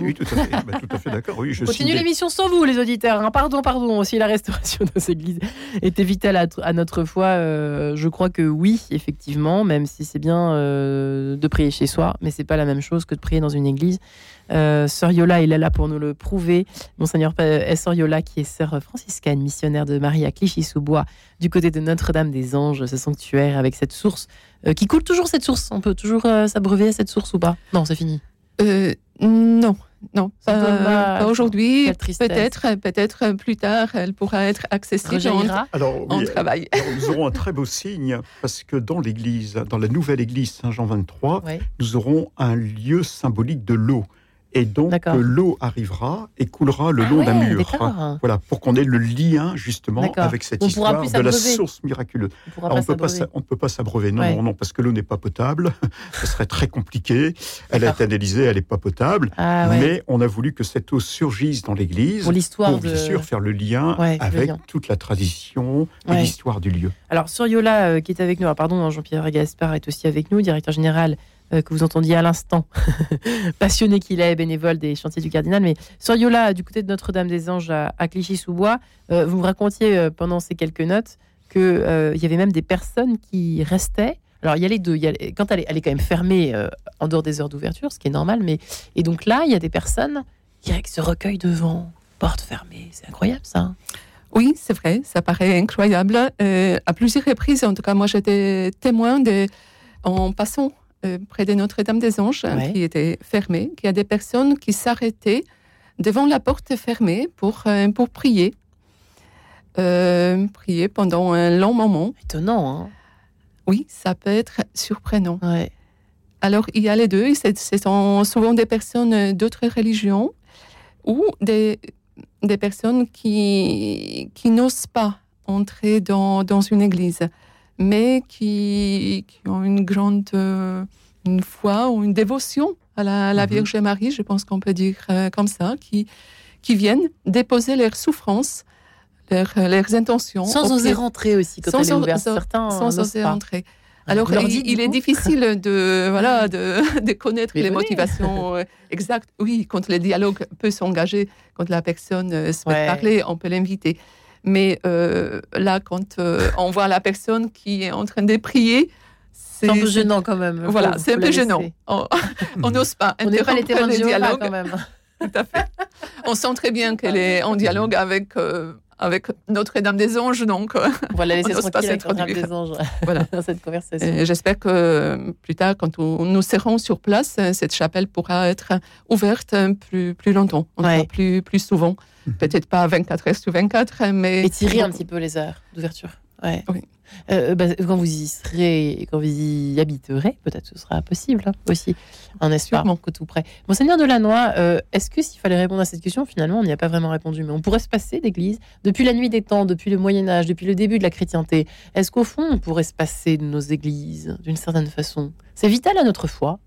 Oui, tout à fait, bah, tout à fait d'accord. Oui,
je Continue l'émission sans vous, les auditeurs. Hein. Pardon, pardon. Si la restauration de nos églises était vitale à, notre foi, euh, je crois que oui, effectivement, même si c'est bien euh, de prier chez soi, mais c'est pas la même chose que de prier dans une église. Euh, sœur Yola, il est là pour nous le prouver. Monseigneur Sœur Yola, qui est sœur franciscaine, missionnaire de Marie à Clichy-sous-Bois, du côté de Notre-Dame des Anges, ce sanctuaire avec cette source qui coule toujours cette source. On peut toujours s'abreuver à cette source ou pas? Non, c'est fini?
non, non, pas, aujourd'hui. Peut-être, peut-être plus tard, elle pourra être accessible en, alors, travail.
nous aurons un très beau signe parce que dans l'église, dans la nouvelle église Saint-Jean 23, nous aurons un lieu symbolique de l'eau. Et donc l'eau arrivera et coulera le ah long d'un mur. Voilà, pour qu'on ait le lien justement avec cette histoire de la source miraculeuse. On ne peut pas, on peut pas s'abreuver, non, non, non, parce que l'eau n'est pas potable. Ce serait très compliqué. Elle a été analysée, elle n'est pas potable. Ah mais on a voulu que cette eau surgisse dans l'Église
pour, l'histoire
bien sûr faire le lien avec toute la tradition et l'histoire du lieu.
Alors Suryola euh, qui est avec nous, ah, pardon, Jean-Pierre Gaspard est aussi avec nous, directeur général euh, que vous entendiez à l'instant, passionné qu'il est, bénévole des chantiers du Cardinal. Mais Soriola, du côté de Notre-Dame-des-Anges à, Clichy-sous-Bois, euh, vous me racontiez euh, pendant ces quelques notes qu'il il y avait même des personnes qui restaient. Alors, il y a les deux. quand elle est, elle est, quand même fermée en dehors des heures d'ouverture, ce qui est normal. Mais, et donc là, il y a des personnes qui se recueillent devant, porte fermée. C'est incroyable, ça. Hein.
oui, c'est vrai, ça paraît incroyable. à plusieurs reprises, en tout cas, moi j'étais témoin en passant euh, près de Notre-Dame-des-Anges, qui était fermée, qu'il y a des personnes qui s'arrêtaient devant la porte fermée pour, euh, pour prier. Euh, prier pendant un long moment.
Étonnant, hein
Oui, ça peut être surprenant. Alors, il y a les deux. Ce sont souvent des personnes d'autres religions ou des, des personnes qui, qui n'osent pas entrer dans, dans une église mais qui, ont une grande euh, une foi ou une dévotion à la, mhm. Vierge Marie, je pense qu'on peut dire euh, comme ça, qui, qui viennent déposer leurs souffrances, leurs, leurs intentions.
Sans oser rentrer aussi, quand sans, elle est Certains
sans oser rentrer. Alors, il, est difficile de, voilà, de, de connaître les motivations euh, exactes. Oui, quand le dialogue peut s'engager, quand la personne souhaite parler, on peut l'inviter. Mais euh, là, quand euh, on voit la personne qui est en train de prier,
c'est un peu gênant quand même.
Voilà, c'est un peu gênant. On n'ose pas
on n'est pas les témoins de dialogue quand même.
Tout à fait. On sent très bien qu'elle est en dialogue avec euh, avec Notre-Dame des Anges, donc
voilà, on n'ose pas s'introduire des Anges voilà. dans cette conversation.
J'espère que plus tard, quand nous serons sur place, cette chapelle pourra être ouverte plus, plus longtemps, plus, plus souvent. Mhm. Peut-être pas 24 heures sur 24, mais...
Étirer un petit peu les heures d'ouverture. Ouais. Euh, bah, quand vous y serez, quand vous y habiterez, peut-être ce sera possible hein, aussi, un espoir que tout près. Monseigneur Delannoy, euh, est-ce que s'il fallait répondre à cette question, finalement, on n'y a pas vraiment répondu, mais on pourrait se passer d'église depuis la nuit des temps, depuis le Moyen Âge, depuis le début de la chrétienté. Est-ce qu'au fond, on pourrait se passer de nos églises d'une certaine façon? C'est vital à notre foi.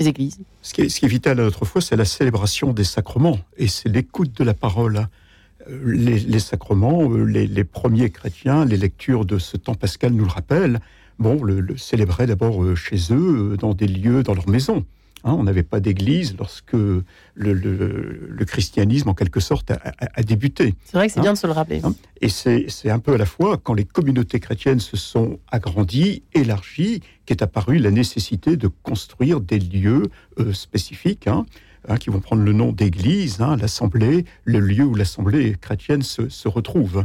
Les églises.
Ce qui, est, ce qui est vital à notre foi, c'est la célébration des sacrements et c'est l'écoute de la parole les, sacrements, euh, les, premiers chrétiens, les lectures de ce temps pascal nous le rappellent, bon, le, célébraient d'abord euh, chez eux, euh, dans des lieux, dans leur maison. Hein. on n'avait pas d'église lorsque le, christianisme, en quelque sorte, a, débuté.
C'est vrai que c'est bien de se le rappeler. Hein.
Et c'est un peu à la fois quand les communautés chrétiennes se sont agrandies, élargies, qu'est apparue la nécessité de construire des lieux spécifiques. Hein. Qui vont prendre le nom d'église, hein, l'assemblée, le lieu où l'assemblée chrétienne se, retrouve.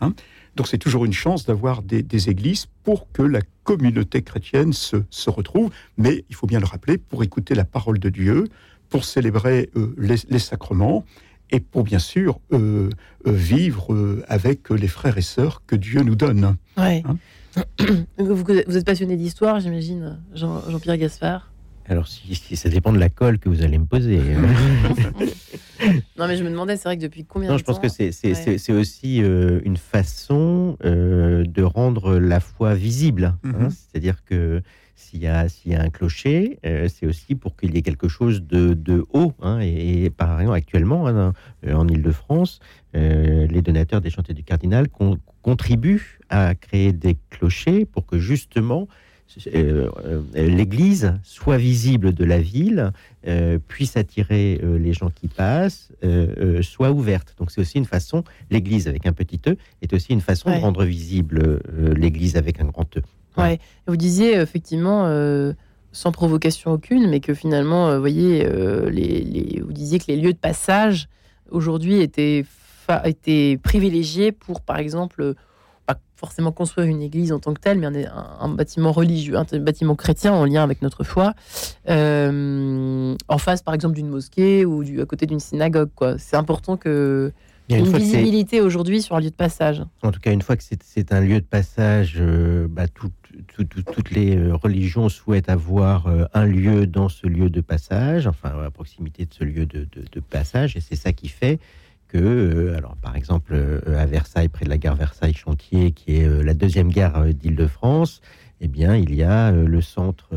Hein. Donc c'est toujours une chance d'avoir des, églises pour que la communauté chrétienne se, retrouve, mais il faut bien le rappeler, pour écouter la parole de Dieu, pour célébrer euh, les, sacrements et pour bien sûr euh, euh, vivre avec les frères et sœurs que Dieu nous donne.
Ouais. vous, êtes passionné d'histoire, j'imagine, Jean-Pierre Gaspard?
Alors, si, ça dépend de la colle que vous allez me poser.
non, mais je me demandais, c'est vrai que depuis combien de temps
je pense que c'est aussi euh, une façon euh, de rendre la foi visible. Hein. Mhm. C'est-à-dire que s'il y, a un clocher, euh, c'est aussi pour qu'il y ait quelque chose de, haut. Hein. et, par exemple, actuellement, hein, en Ile-de-France, les donateurs des chantiers du Cardinal contribuent à créer des clochers pour que justement l'église soit visible de la ville, euh, puisse attirer les gens qui passent, soit ouverte. Donc c'est aussi une façon, l'église avec un petit e est aussi une façon de rendre visible l'église avec un grand e.
Ouais. Vous disiez effectivement sans provocation aucune, mais que finalement, vous voyez, les, vous disiez que les lieux de passage aujourd'hui étaient, étaient privilégiés pour, par exemple, forcément construire une église en tant que telle, mais un, bâtiment religieux, un, bâtiment chrétien en lien avec notre foi, euh, en face par exemple d'une mosquée ou du, à côté d'une synagogue. Quoi. C'est important que y ait une, visibilité aujourd'hui sur un lieu de passage.
En tout cas, une fois que c'est, un lieu de passage, euh, bah, toutes les euh, religions souhaitent avoir un lieu dans ce lieu de passage, enfin à proximité de ce lieu de, de passage, et c'est ça qui fait euh, alors par exemple euh, à Versailles, près de la gare Versailles-Chantier, qui est euh, la deuxième gare d'Île-de-France, eh bien, il y a le centre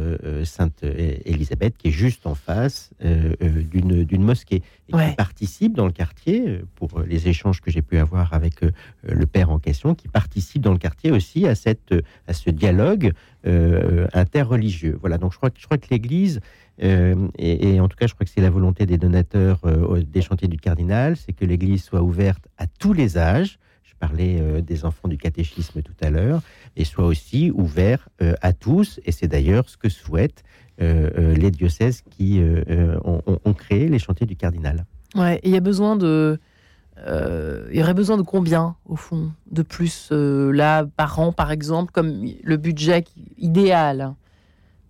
Sainte-Élisabeth qui est juste en face d'une mosquée et qui participe dans le quartier, pour les échanges que j'ai pu avoir avec le père en question, qui participe dans le quartier aussi à, cette, à ce dialogue interreligieux. Voilà, donc je crois, je crois que l'Église euh, et, en tout cas, je crois que c'est la volonté des donateurs euh, des chantiers du cardinal, c'est que l'Église soit ouverte à tous les âges. Je parlais euh, des enfants du catéchisme tout à l'heure, et soit aussi ouvert à tous. Et c'est d'ailleurs ce que souhaitent les diocèses qui ont, créé les chantiers du cardinal.
Ouais, il y a besoin de. il y aurait besoin de combien, au fond, de plus là par an, par exemple, comme le budget idéal?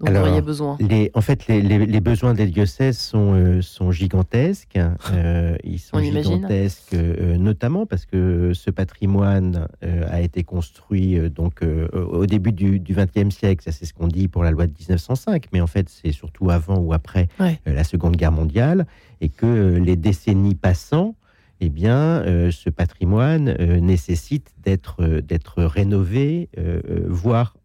Alors, besoin. les, En fait, les, besoins des diocèses sont, euh, sont gigantesques. Euh, ils sont gigantesques, euh, notamment parce que ce patrimoine a été construit donc au début du XXe siècle. Ça, c'est ce qu'on dit pour la loi de 1905, mais en fait, c'est surtout avant ou après la Seconde Guerre mondiale, et que les décennies passant, eh bien, ce patrimoine nécessite d'être d'être rénové, voire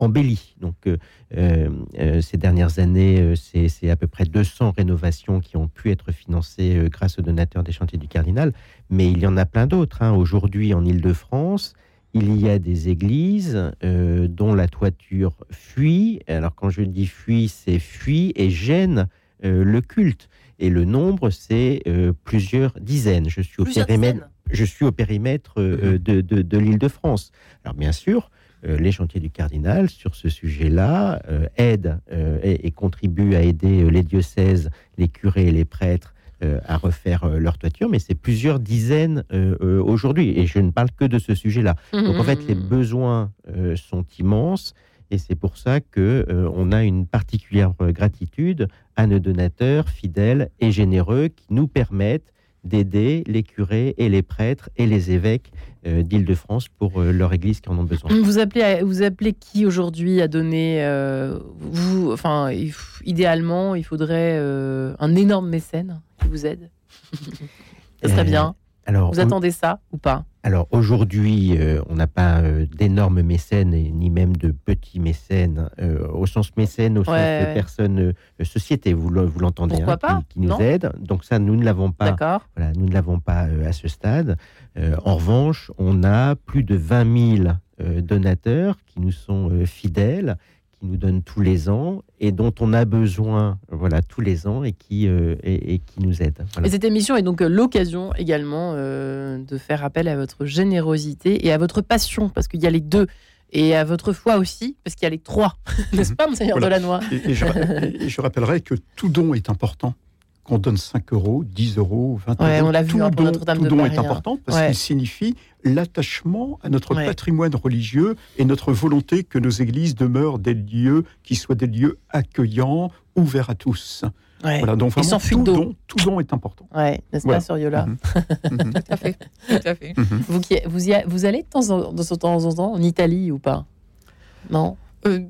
embelli. Donc, euh, euh, euh, ces dernières années, c'est à peu près 200 rénovations qui ont pu être financées grâce aux donateurs des chantiers du Cardinal, mais il y en a plein d'autres. Hein. Aujourd'hui, en Ile-de-France, il y a des églises dont la toiture fuit. Alors, quand je dis fuit, c'est fuit et gêne le culte. Et le nombre, c'est plusieurs dizaines. Je suis au périmètre, je suis au périmètre de, de, de l'Île-de-France. Alors, bien sûr, les chantiers du cardinal sur ce sujet-là euh, aident euh, et, contribuent à aider les diocèses, les curés et les prêtres à refaire leur toiture, mais c'est plusieurs dizaines aujourd'hui, et je ne parle que de ce sujet-là. Donc en fait, les mmh. besoins sont immenses, et c'est pour ça que on a une particulière gratitude à nos donateurs fidèles et généreux qui nous permettent d'aider les curés et les prêtres et les évêques euh, d'Île-de-France pour euh, leur église qui en ont besoin.
Vous appelez, vous appelez qui aujourd'hui à donner euh, vous, enfin, idéalement, il faudrait un énorme mécène qui vous aide? Ça serait bien. Alors, vous attendez ça ou pas?
Alors aujourd'hui, euh, on n'a pas euh, d'énormes mécènes, ni même de petits mécènes, euh, au sens mécène, au sens de personnes, société, vous l'entendez,
hein,
qui, nous aident. Donc ça, nous ne l'avons pas. Voilà, nous ne l'avons pas à ce stade. en revanche, on a plus de 20 000 donateurs qui nous sont fidèles qui nous donne tous les ans et dont on a besoin voilà, tous les ans et qui, euh, et, qui nous aide.
Et cette émission est donc euh, l'occasion également euh, de faire appel à votre générosité et à votre passion, parce qu'il y a les deux. Et à votre foi aussi, parce qu'il y a les trois, n'est-ce pas, Monseigneur voilà. Delannoy?
Et, je, et je rappellerai que tout don est important qu'on donne 5 euros, 10 euros, 20
euros.
On
l'a vu
tout
don, tout don
est hein. important parce qu'il signifie l'attachement à notre patrimoine religieux et notre volonté que nos églises demeurent des lieux qui soient des lieux accueillants, ouverts à tous.
Voilà, donc
vraiment, tout, don, tout don est important.
Ouais, n'est-ce pas, sur Yola mhm.
Mhm. Tout à fait. Tout à fait.
Mhm. vous, qui, vous, y, vous allez de temps, en, de temps en temps en Italie ou pas? Non?
Euh,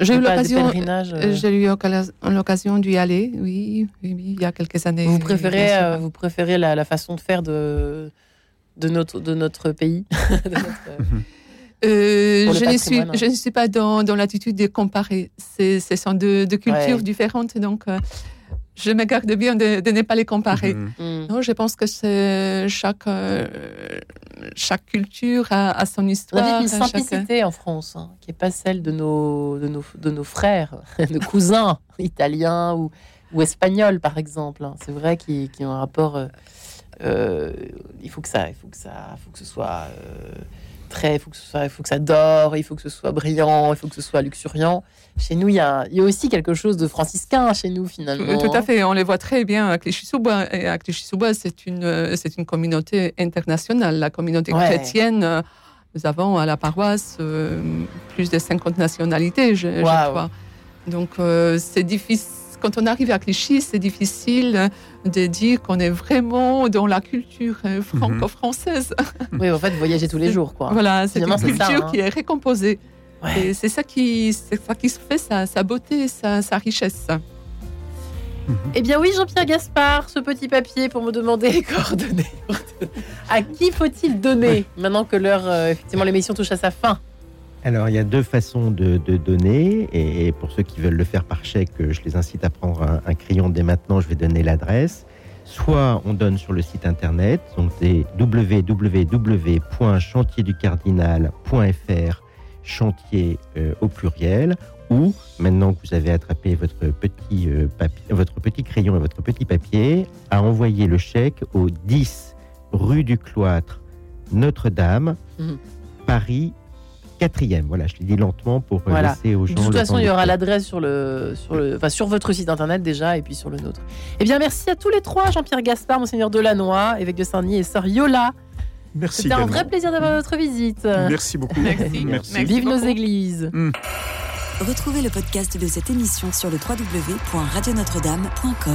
j'ai eu l'occasion, euh. j'ai eu l'occasion d'y aller, oui, oui, il y a quelques années.
Vous préférez, euh, vous préférez la, façon de faire de, de, notre, de notre pays
euh, je, ne suis, je ne suis pas dans, dans l'attitude de comparer. Ce sont deux, cultures différentes, donc je me garde bien de, de ne pas les comparer. Mhm. Mm. Non, je pense que chaque, euh, chaque culture a, son histoire.
On a une simplicité en France, hein, qui n'est pas celle de nos, de nos, de nos frères, de cousins italiens ou, ou espagnols, par exemple. Hein. C'est vrai qu'ils ont un rapport. Euh, euh, il faut que ça, il faut que ça, faut que ce soit il faut que, ce soit, il faut que ça dort, il faut que ce soit brillant, il faut que ce soit luxuriant. Chez nous, il y a, il y a aussi quelque chose de franciscain chez nous, finalement.
Tout à fait, on les voit très bien à Clichy-sous-Bois. Et à Clichy-sous-Bois, c'est une, c'est une communauté internationale, la communauté chrétienne. Nous avons à la paroisse euh, plus de 50 nationalités, je, crois. Donc, euh, c'est difficile quand on arrive à Clichy, c'est difficile de dire qu'on est vraiment dans la culture euh, mhm. franco-française.
Oui, en fait, voyager tous les jours, quoi.
Voilà, c'est une culture hein. qui est récomposée. Et c'est ça qui, c'est ça qui fait sa, sa beauté, sa, sa richesse.
Eh bien oui, Jean-Pierre Gaspard, ce petit papier pour me demander les coordonnées. à qui faut-il donner maintenant que l'heure, euh, effectivement, l'émission touche à sa fin?
Alors, il y a deux façons de, donner. Et pour ceux qui veulent le faire par chèque, je les incite à prendre un, crayon dès maintenant. Je vais donner l'adresse. Soit on donne sur le site internet, donc c'est www.chantierducardinal.fr, chantier euh, au pluriel, ou maintenant que vous avez attrapé votre petit, euh, papier, votre petit crayon et votre petit papier, à envoyer le chèque au 10 rue du Cloître, Notre-Dame, mhm. Paris quatrième. Voilà, je l'ai dit lentement pour euh, laisser aux gens.
De toute façon, il y aura l'adresse sur le, sur le, enfin, sur votre site internet déjà, et puis sur le nôtre. Eh bien, merci à tous les trois, Jean-Pierre Gaspard, Monseigneur Delannoy, évêque de Saint-Denis, et Sœur Yola.
Merci.
C'était un vrai plaisir d'avoir votre visite.
Merci beaucoup.
Merci.
Vive nos églises.
Hmm. Retrouvez le podcast de cette émission sur le www.radionotre-dame.com.